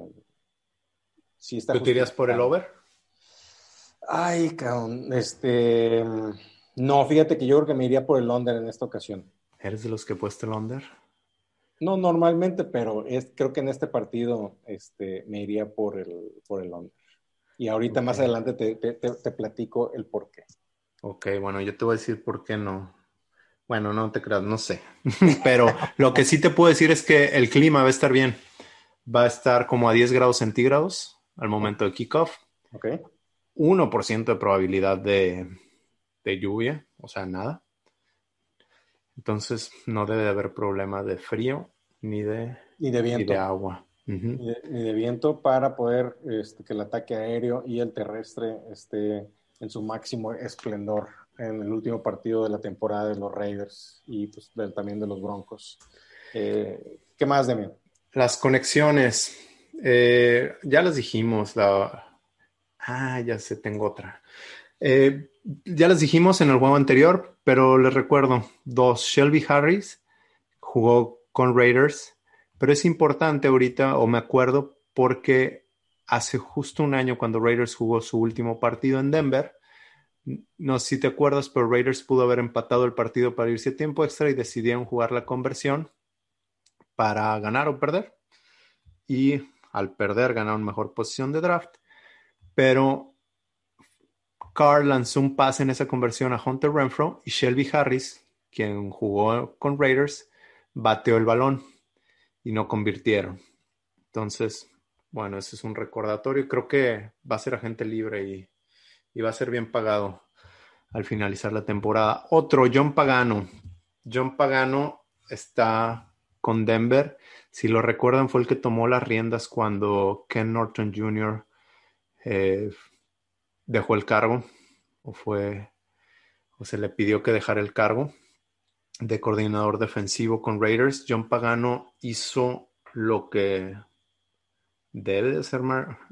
S3: sí está. ¿Tú tirías por el over?
S2: Ay, cabrón, este, no, fíjate que yo creo que me iría por el under en esta ocasión.
S3: ¿Eres de los que he puesto el under?
S2: No, normalmente, pero es, creo que en este partido este, me iría por el, por el under. Y ahorita más adelante te, te, platico el por qué.
S3: Ok, bueno, yo te voy a decir por qué no. Bueno, no te creas, no sé. pero lo que sí te puedo decir es que el clima va a estar bien. Va a estar como a 10 grados centígrados al momento de kickoff.
S2: Ok.
S3: 1% de probabilidad de, de lluvia, o sea, nada. Entonces no debe de haber problema de frío ni de,
S2: ni de viento.
S3: de agua.
S2: ni, de, viento para poder este, que el ataque aéreo y el terrestre esté en su máximo esplendor en el último partido de la temporada de los Raiders y pues también de los Broncos. Eh, ¿Qué más, Demian?
S3: Las conexiones. Eh, ya las dijimos. La... Ah, ya sé, tengo otra. Eh, ya las dijimos en el juego anterior, pero les recuerdo, dos, Shelby Harris jugó con Raiders, pero es importante ahorita, o me acuerdo, porque hace justo un año cuando Raiders jugó su último partido en Denver, no sé si te acuerdas, pero Raiders pudo haber empatado el partido para irse a tiempo extra y decidieron jugar la conversión para ganar o perder. Y al perder ganaron mejor posición de draft. Pero Carr lanzó un pase en esa conversión a Hunter Renfro y Shelby Harris, quien jugó con Raiders, bateó el balón y no convirtieron. Entonces, bueno, ese es un recordatorio. Creo que va a ser agente libre y, y va a ser bien pagado al finalizar la temporada. Otro, John Pagano. John Pagano está con Denver. Si lo recuerdan, fue el que tomó las riendas cuando Ken Norton Jr. Eh, dejó el cargo o fue o se le pidió que dejara el cargo de coordinador defensivo con Raiders. John Pagano hizo lo que debe de hacer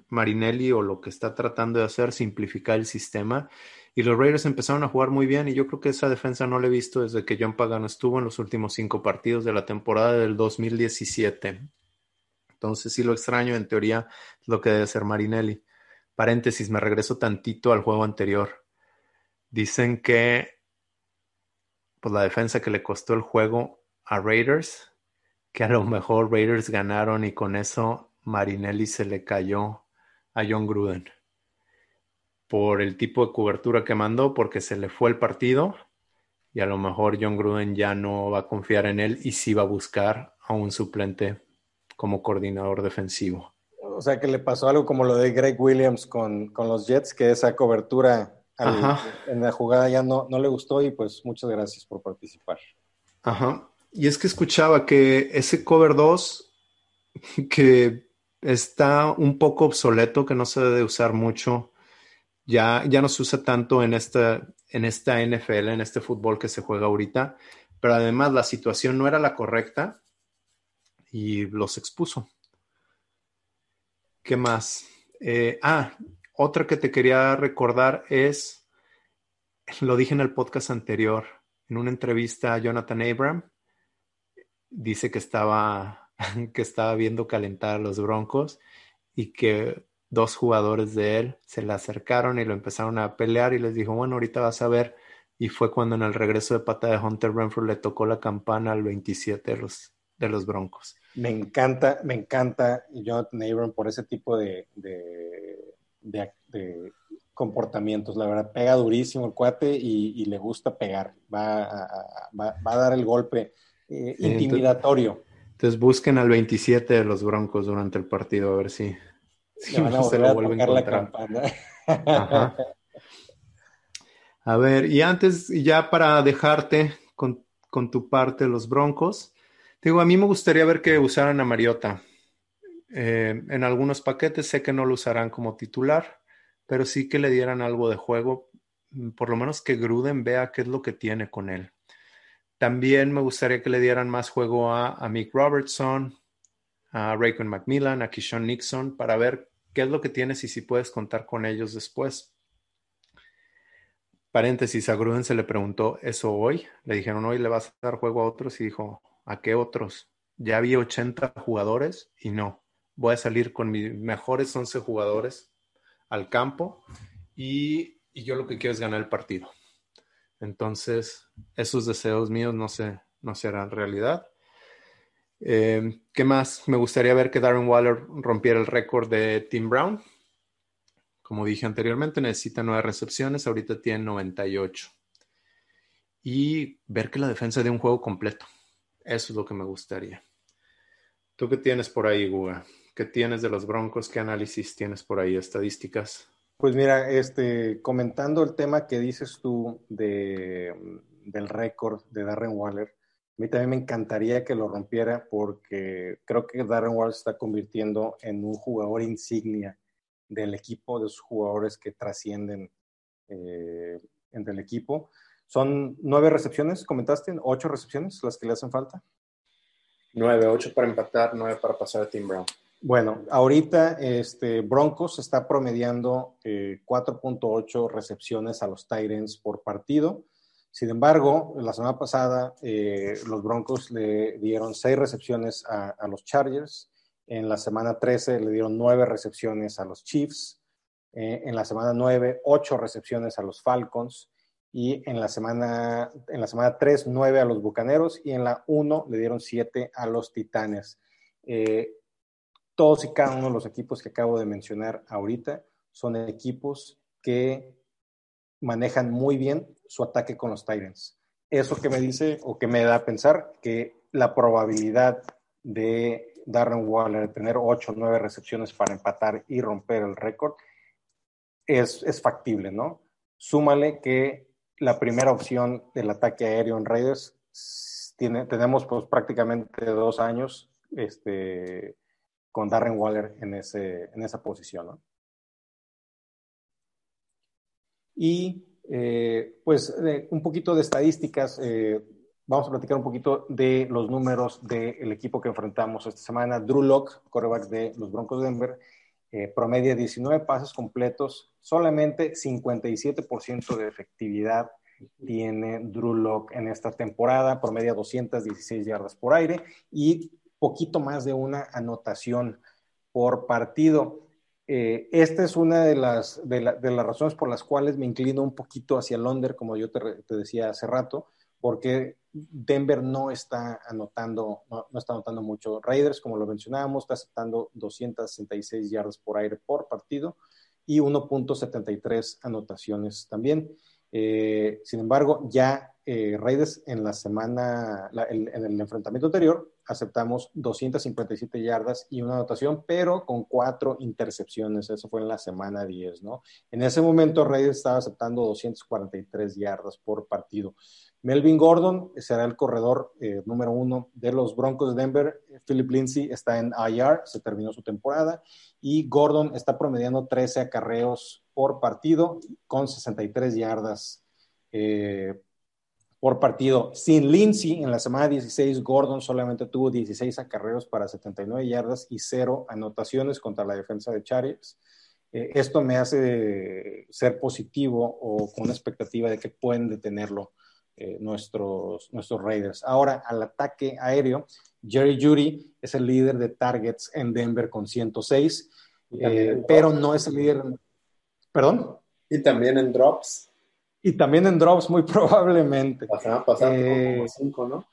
S3: Marinelli o lo que está tratando de hacer, simplificar el sistema. Y los Raiders empezaron a jugar muy bien y yo creo que esa defensa no la he visto desde que John Pagano estuvo en los últimos cinco partidos de la temporada del 2017. Entonces sí lo extraño, en teoría lo que debe hacer Marinelli. Paréntesis, me regreso tantito al juego anterior. Dicen que pues la defensa que le costó el juego a Raiders, que a lo mejor Raiders ganaron y con eso Marinelli se le cayó a John Gruden por el tipo de cobertura que mandó, porque se le fue el partido y a lo mejor John Gruden ya no va a confiar en él y sí va a buscar a un suplente como coordinador defensivo.
S2: O sea que le pasó algo como lo de Greg Williams con, los Jets, que esa cobertura en la jugada ya no, no le gustó y pues muchas gracias por participar.
S3: Ajá. Y es que escuchaba que ese cover 2, que está un poco obsoleto, que no se debe usar mucho, ya, ya no se usa tanto en esta, en esta NFL, en este fútbol que se juega ahorita, pero además la situación no era la correcta y los expuso. ¿Qué más? Eh, ah, otra que te quería recordar es, lo dije en el podcast anterior, en una entrevista a Jonathan Abram, dice que estaba, que estaba viendo calentar a los Broncos y que dos jugadores de él se le acercaron y lo empezaron a pelear y les dijo, bueno, ahorita vas a ver. Y fue cuando en el regreso de pata de Hunter Renfrew le tocó la campana al 27 de los, de los Broncos.
S2: Me encanta, me encanta Jonathan Abram por ese tipo de, de, comportamientos. La verdad, pega durísimo el cuate y, le gusta pegar. Va a, va, a, dar el golpe eh, intimidatorio.
S3: Entonces, busquen al 27 de los Broncos durante el partido a ver si, si no se lo vuelven a la campana. A ver, y antes, ya para dejarte con, con tu parte los Broncos, Digo, a mí me gustaría ver que usaran a Mariota. Eh, en algunos paquetes sé que no lo usarán como titular, pero sí que le dieran algo de juego, mm, por lo menos que Gruden vea qué es lo que tiene con él. También me gustaría que le dieran más juego a, Mick Robertson, a Raycon McMillan, a Kishon Nixon, para ver qué es lo que tienes y si puedes contar con ellos después. Paréntesis, a Gruden se le preguntó eso hoy. Le dijeron, hoy le vas a dar juego a otros y dijo, ¿A qué otros? Ya había 80 jugadores y no. Voy a salir con mis mejores 11 jugadores al campo y, yo lo que quiero es ganar el partido. Entonces, esos deseos míos no, se, no serán realidad. Eh, ¿Qué más? Me gustaría ver que Darren Waller rompiera el récord de Tim Brown. Como dije anteriormente, necesita nueve recepciones, ahorita tiene 98. Y ver que la defensa de un juego completo. Eso es lo que me gustaría. ¿Tú qué tienes por ahí, Guga? ¿Qué tienes de los Broncos? ¿Qué análisis tienes por ahí? ¿Estadísticas?
S2: Pues mira, este, comentando el tema que dices tú de, del récord de Darren Waller, a mí también me encantaría que lo rompiera porque creo que Darren Waller se está convirtiendo en un jugador insignia del equipo, de sus jugadores que trascienden eh, entre el equipo. Son nueve recepciones, comentaste, ocho recepciones las que le hacen falta.
S3: 9, 8 para empatar, 9 para pasar a Tim Brown.
S2: Bueno, ahorita este, Broncos está promediando 4.8 eh, recepciones a los Titans por partido. Sin embargo, la semana pasada eh, los Broncos le dieron 6 recepciones a, los Chargers. En la semana 13 le dieron 9 recepciones a los Chiefs. Eh, en la semana 9, 8 recepciones a los Falcons. Y en la semana, en la semana 3, 9 a los Bucaneros. Y en la 1 le dieron 7 a los Titanes todos y cada uno de los equipos que acabo de mencionar ahorita son equipos que manejan muy bien su ataque con los Titans. Eso que me dice o que me da a pensar que la probabilidad de Darren Waller tener 8 o 9 recepciones para empatar y romper el récord es, es factible, ¿no? Súmale que la primera opción del ataque aéreo en Raiders tenemos pues prácticamente dos años este, con Darren Waller en, ese, en esa posición. Y eh, pues un poquito de estadísticas, eh, vamos a platicar un poquito de los números del equipo que enfrentamos esta semana. Drew Locke, coreback de los Broncos de Denver, eh, promedia 19 pases completos, solamente 57% de efectividad tiene Drew Locke en esta temporada, promedia 216 yardas por aire y poquito más de una anotación por partido. Eh, esta es una de las, de, las razones por las cuales me inclino un poquito hacia Londres, como yo te, decía hace rato, porque Denver no está anotando, no, está anotando mucho. Raiders, como lo mencionábamos, está aceptando 266 yardas por aire por partido y 1.73 anotaciones también. Eh, sin embargo, ya eh, Raiders en la semana, en, el enfrentamiento anterior, aceptamos 257 yardas y una anotación, pero con cuatro intercepciones. Eso fue en la semana 10, ¿no? En ese momento, Raiders estaba aceptando 243 yardas por partido. Melvin Gordon será el corredor eh, número uno de los Broncos de Denver. Philip Lindsay está en IR, se terminó su temporada. Y Gordon está promediando 13 acarreos por partido con 63 yardas eh, por partido. Sin Lindsay, en la semana 16, Gordon solamente tuvo 16 acarreos para 79 yardas y cero anotaciones contra la defensa de Chargers. Eh, esto me hace ser positivo o con una expectativa de que pueden detenerlo eh, nuestros, nuestros Raiders. Ahora, al ataque aéreo, Jerry Judy es el líder de targets en Denver con 106, pero no es el líder. ¿Perdón?
S3: Y también en drops.
S2: Y también en drops, muy probablemente.
S3: Pasaron, pasaron como eh, cinco, ¿no?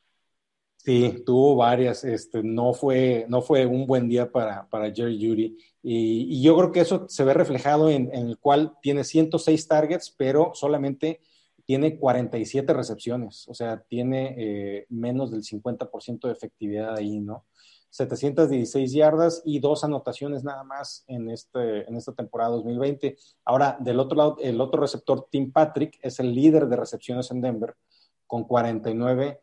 S2: Sí, tuvo varias. Este, no, fue, no fue un buen día para, para Jerry Judy. Y, yo creo que eso se ve reflejado en, en, el cual tiene 106 targets, pero solamente tiene 47 recepciones. O sea, tiene eh, menos del 50% de efectividad ahí, ¿no? 716 yardas y dos anotaciones nada más en, este, en esta temporada 2020. Ahora, del otro lado, el otro receptor, Tim Patrick, es el líder de recepciones en Denver con 49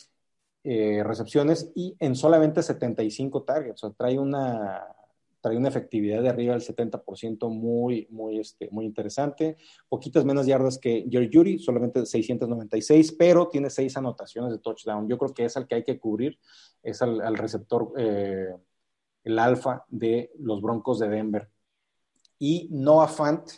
S2: eh, recepciones y en solamente 75 targets. O sea, trae una, trae una efectividad de arriba del 70% muy, muy, este, muy interesante. Poquitas menos yardas que Jerry Judy, solamente 696, pero tiene seis anotaciones de touchdown. Yo creo que es al que hay que cubrir, es al, receptor, eh, el alfa de los Broncos de Denver. Y Noah Fant,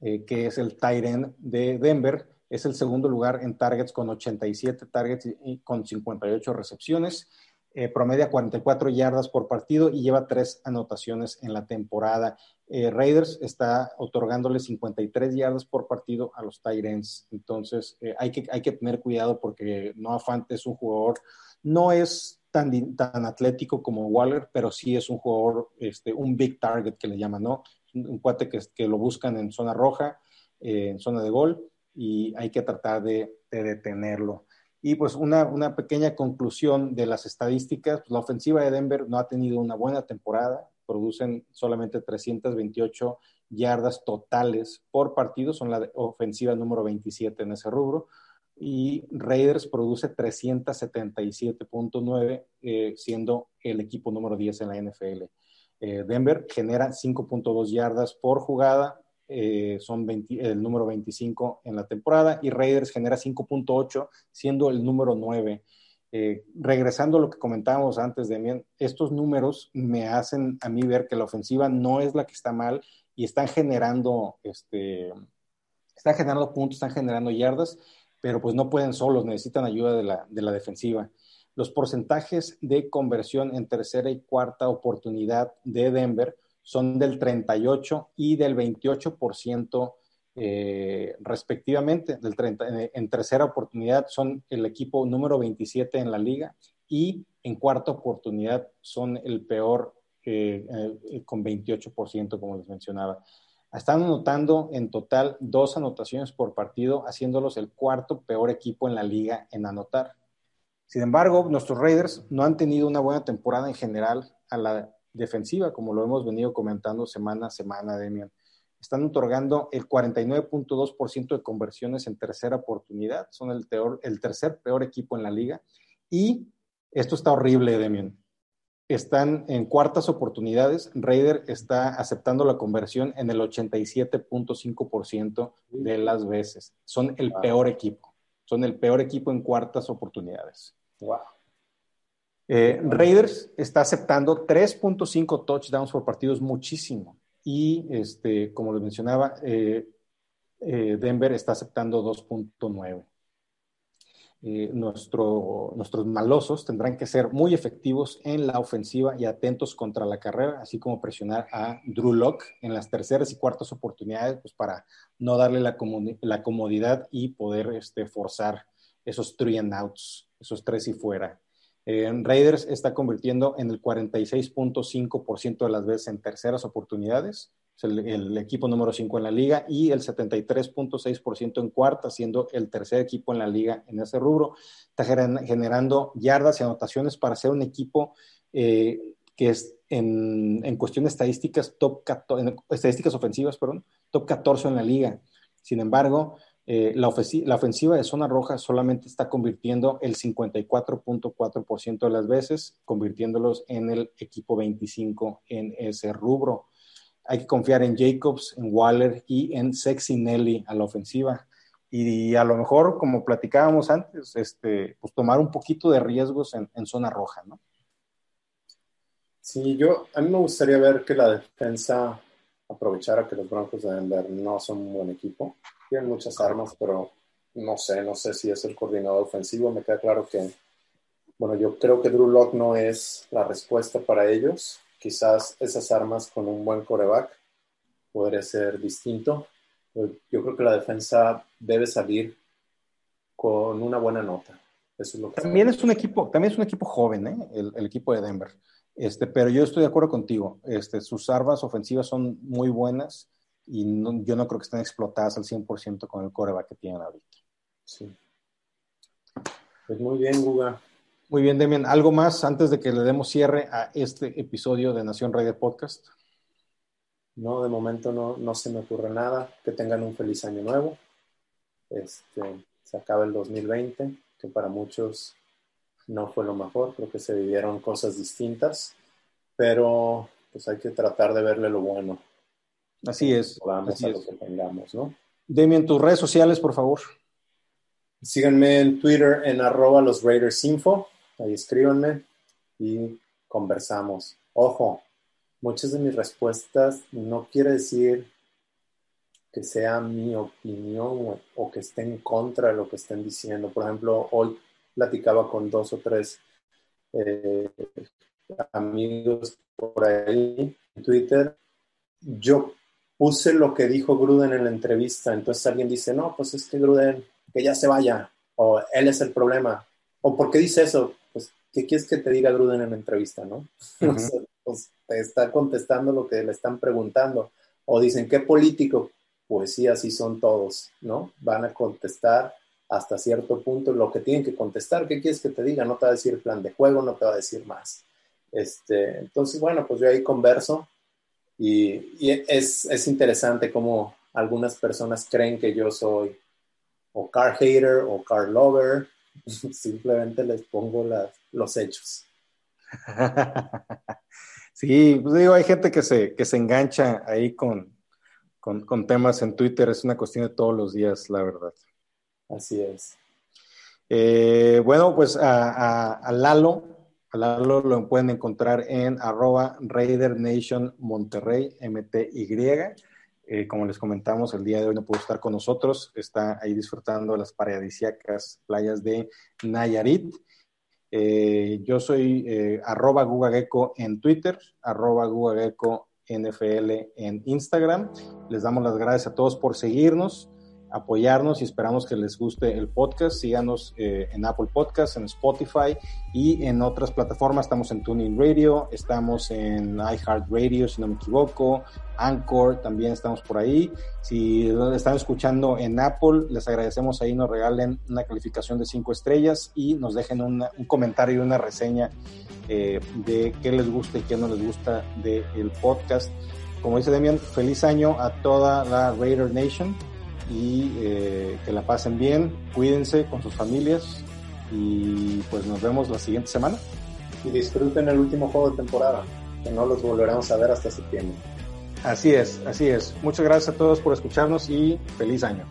S2: eh, que es el tight de Denver, es el segundo lugar en targets con 87 targets y con 58 recepciones eh, promedia 44 yardas por partido y lleva tres anotaciones en la temporada. Eh, Raiders está otorgándole 53 yardas por partido a los Tyrants. Entonces, eh, hay, que, hay que tener cuidado porque Noah Fant es un jugador, no es tan, tan atlético como Waller, pero sí es un jugador, este, un big target que le llaman, ¿no? Un, cuate que, que, lo buscan en zona roja, en zona de gol, y hay que tratar de, de detenerlo. Y pues una, una pequeña conclusión de las estadísticas, pues, la ofensiva de Denver no ha tenido una buena temporada, producen solamente 328 yardas totales por partido, son la ofensiva número 27 en ese rubro, y Raiders produce 377.9, eh, siendo el equipo número 10 en la NFL. Eh, Denver genera 5.2 yardas por jugada, eh, son el número 25 en la temporada y Raiders genera 5.8 siendo el número 9 Eh, regresando a lo que comentábamos antes, Demian, estos números me hacen a mí ver que la ofensiva no es la que está mal y están generando, este, están generando puntos, están generando yardas, pero pues no pueden solos, necesitan ayuda de la, de la defensiva. Los porcentajes de conversión en tercera y cuarta oportunidad de Denver son del 38 y del 28% eh, respectivamente. Del 30, en, tercera oportunidad son el equipo número 27 en la liga y en cuarta oportunidad son el peor eh, eh, con 28%, como les mencionaba. Están anotando en total dos anotaciones por partido, haciéndolos el cuarto peor equipo en la liga en anotar. Sin embargo, nuestros Raiders no han tenido una buena temporada en general a la defensiva, como lo hemos venido comentando semana a semana, Demian. Están otorgando el 49.2% de conversiones en tercera oportunidad. Son el, el tercer peor equipo en la liga. Y esto está horrible, Demian están en cuartas oportunidades. Raider está aceptando la conversión en el 87.5% de las veces. Son el peor equipo. Son el peor equipo en cuartas oportunidades.
S3: Wow.
S2: Eh, Raiders está aceptando 3.5 touchdowns por partidos, muchísimo. Y este, como les mencionaba, eh, eh, Denver está aceptando 2.9. Eh, nuestros malosos tendrán que ser muy efectivos en la ofensiva y atentos contra la carrera, así como presionar a Drew Locke en las terceras y cuartas oportunidades, pues para no darle la, comodidad y poder este, forzar esos three and outs, esos tres y fuera. Raiders está convirtiendo en el 46.5% de las veces en terceras oportunidades el, equipo número 5 en la liga, y el 73.6% en cuarta, siendo el tercer equipo en la liga en ese rubro. Está generando yardas y anotaciones para ser un equipo eh, que es en, en estadísticas, top estadísticas ofensivas, perdón, top 14 en la liga. Sin embargo, eh, la, ofensiva de zona roja solamente está convirtiendo el 54.4% de las veces, convirtiéndolos en el equipo 25 en ese rubro hay que confiar en Jacobs, en Waller y en Sexy Nelly a la ofensiva. Y, a lo mejor, como platicábamos antes, este, pues tomar un poquito de riesgos en, zona roja, ¿no?
S3: Sí, yo, a mí me gustaría ver que la defensa aprovechara que los Broncos de Denver no son un buen equipo. Tienen muchas armas, pero no sé, no sé si es el coordinador ofensivo. Me queda claro que, bueno, yo creo que Drew Locke no es la respuesta para ellos quizás esas armas con un buen coreback podría ser distinto. Yo creo que la defensa debe salir con una buena nota. Eso es lo que
S2: también es un equipo, también es un equipo joven, ¿eh? el, equipo de Denver. Este, pero yo estoy de acuerdo contigo. Este, sus armas ofensivas son muy buenas y yo no creo que estén explotadas al 100% con el coreback que tienen ahorita.
S3: Sí. Pues muy bien, Guga.
S2: Muy bien, Demian. ¿Algo más antes de que le demos cierre a este episodio de Nación Raider Podcast?
S3: No, de momento no, no se me ocurre nada. Que tengan un feliz año nuevo. Este, se acaba el 2020, que para muchos no fue lo mejor. Creo que se vivieron cosas distintas, pero pues hay que tratar de verle lo bueno.
S2: Así es.
S3: Así es. lo que tengamos, ¿no?
S2: Demian, tus redes sociales, por favor.
S3: Síganme en Twitter en arroba los Raiders Info ahí escríbanme y conversamos. Ojo, muchas de mis respuestas no quiere decir que sea mi opinión o que esté en contra de lo que estén diciendo. Por ejemplo, hoy platicaba con dos o tres eh, amigos por ahí en Twitter. Yo puse lo que dijo Gruden en la entrevista, entonces alguien dice, no, pues es que Gruden, que ya se vaya, o él es el problema, o ¿por qué dice eso? ¿qué quieres que te diga Gruden en la entrevista, no? pues te está contestando lo que le están preguntando. O dicen, ¿qué político? Pues sí, así son todos, ¿no? Van a contestar hasta cierto punto lo que tienen que contestar. ¿Qué quieres que te diga? No te va a decir plan de juego, no te va a decir más. Este, entonces, bueno, pues yo ahí converso y, y es, es interesante cómo algunas personas creen que yo soy o car hater o car lover Simplemente les pongo los hechos.
S2: Sí, pues digo, hay gente que se, que se engancha ahí con, con, temas en Twitter, es una cuestión de todos los días, la verdad.
S3: Así es.
S2: Eh, bueno, pues a, Lalo, a Lalo lo pueden encontrar en arroba Raider Nation Monterrey, MTY. Eh, como les comentamos, el día de hoy no pudo estar con nosotros, está ahí disfrutando las paradisíacas playas de Nayarit. Eh, yo soy eh, arroba Gugageco en Twitter, arroba Gugageco NFL en Instagram. Les damos las gracias a todos por seguirnos apoyarnos y esperamos que les guste el podcast. Síganos eh, en Apple Podcasts, en Spotify y en otras plataformas. Estamos en Tuning Radio, estamos en iHeartRadio, si no me equivoco, Anchor, también estamos por ahí. Si están escuchando en Apple, les agradecemos ahí, nos regalen una calificación de cinco estrellas y nos dejen un comentario y una reseña eh, de qué les gusta y qué no les gusta del podcast. Como dice Demian, feliz año a toda la Raider Nation y eh, que la pasen bien, cuídense con sus familias y pues nos vemos la siguiente semana.
S4: Y disfruten el último juego de temporada, que no los volveremos a ver hasta septiembre.
S2: Así es, así es. Muchas gracias a todos por escucharnos y feliz año.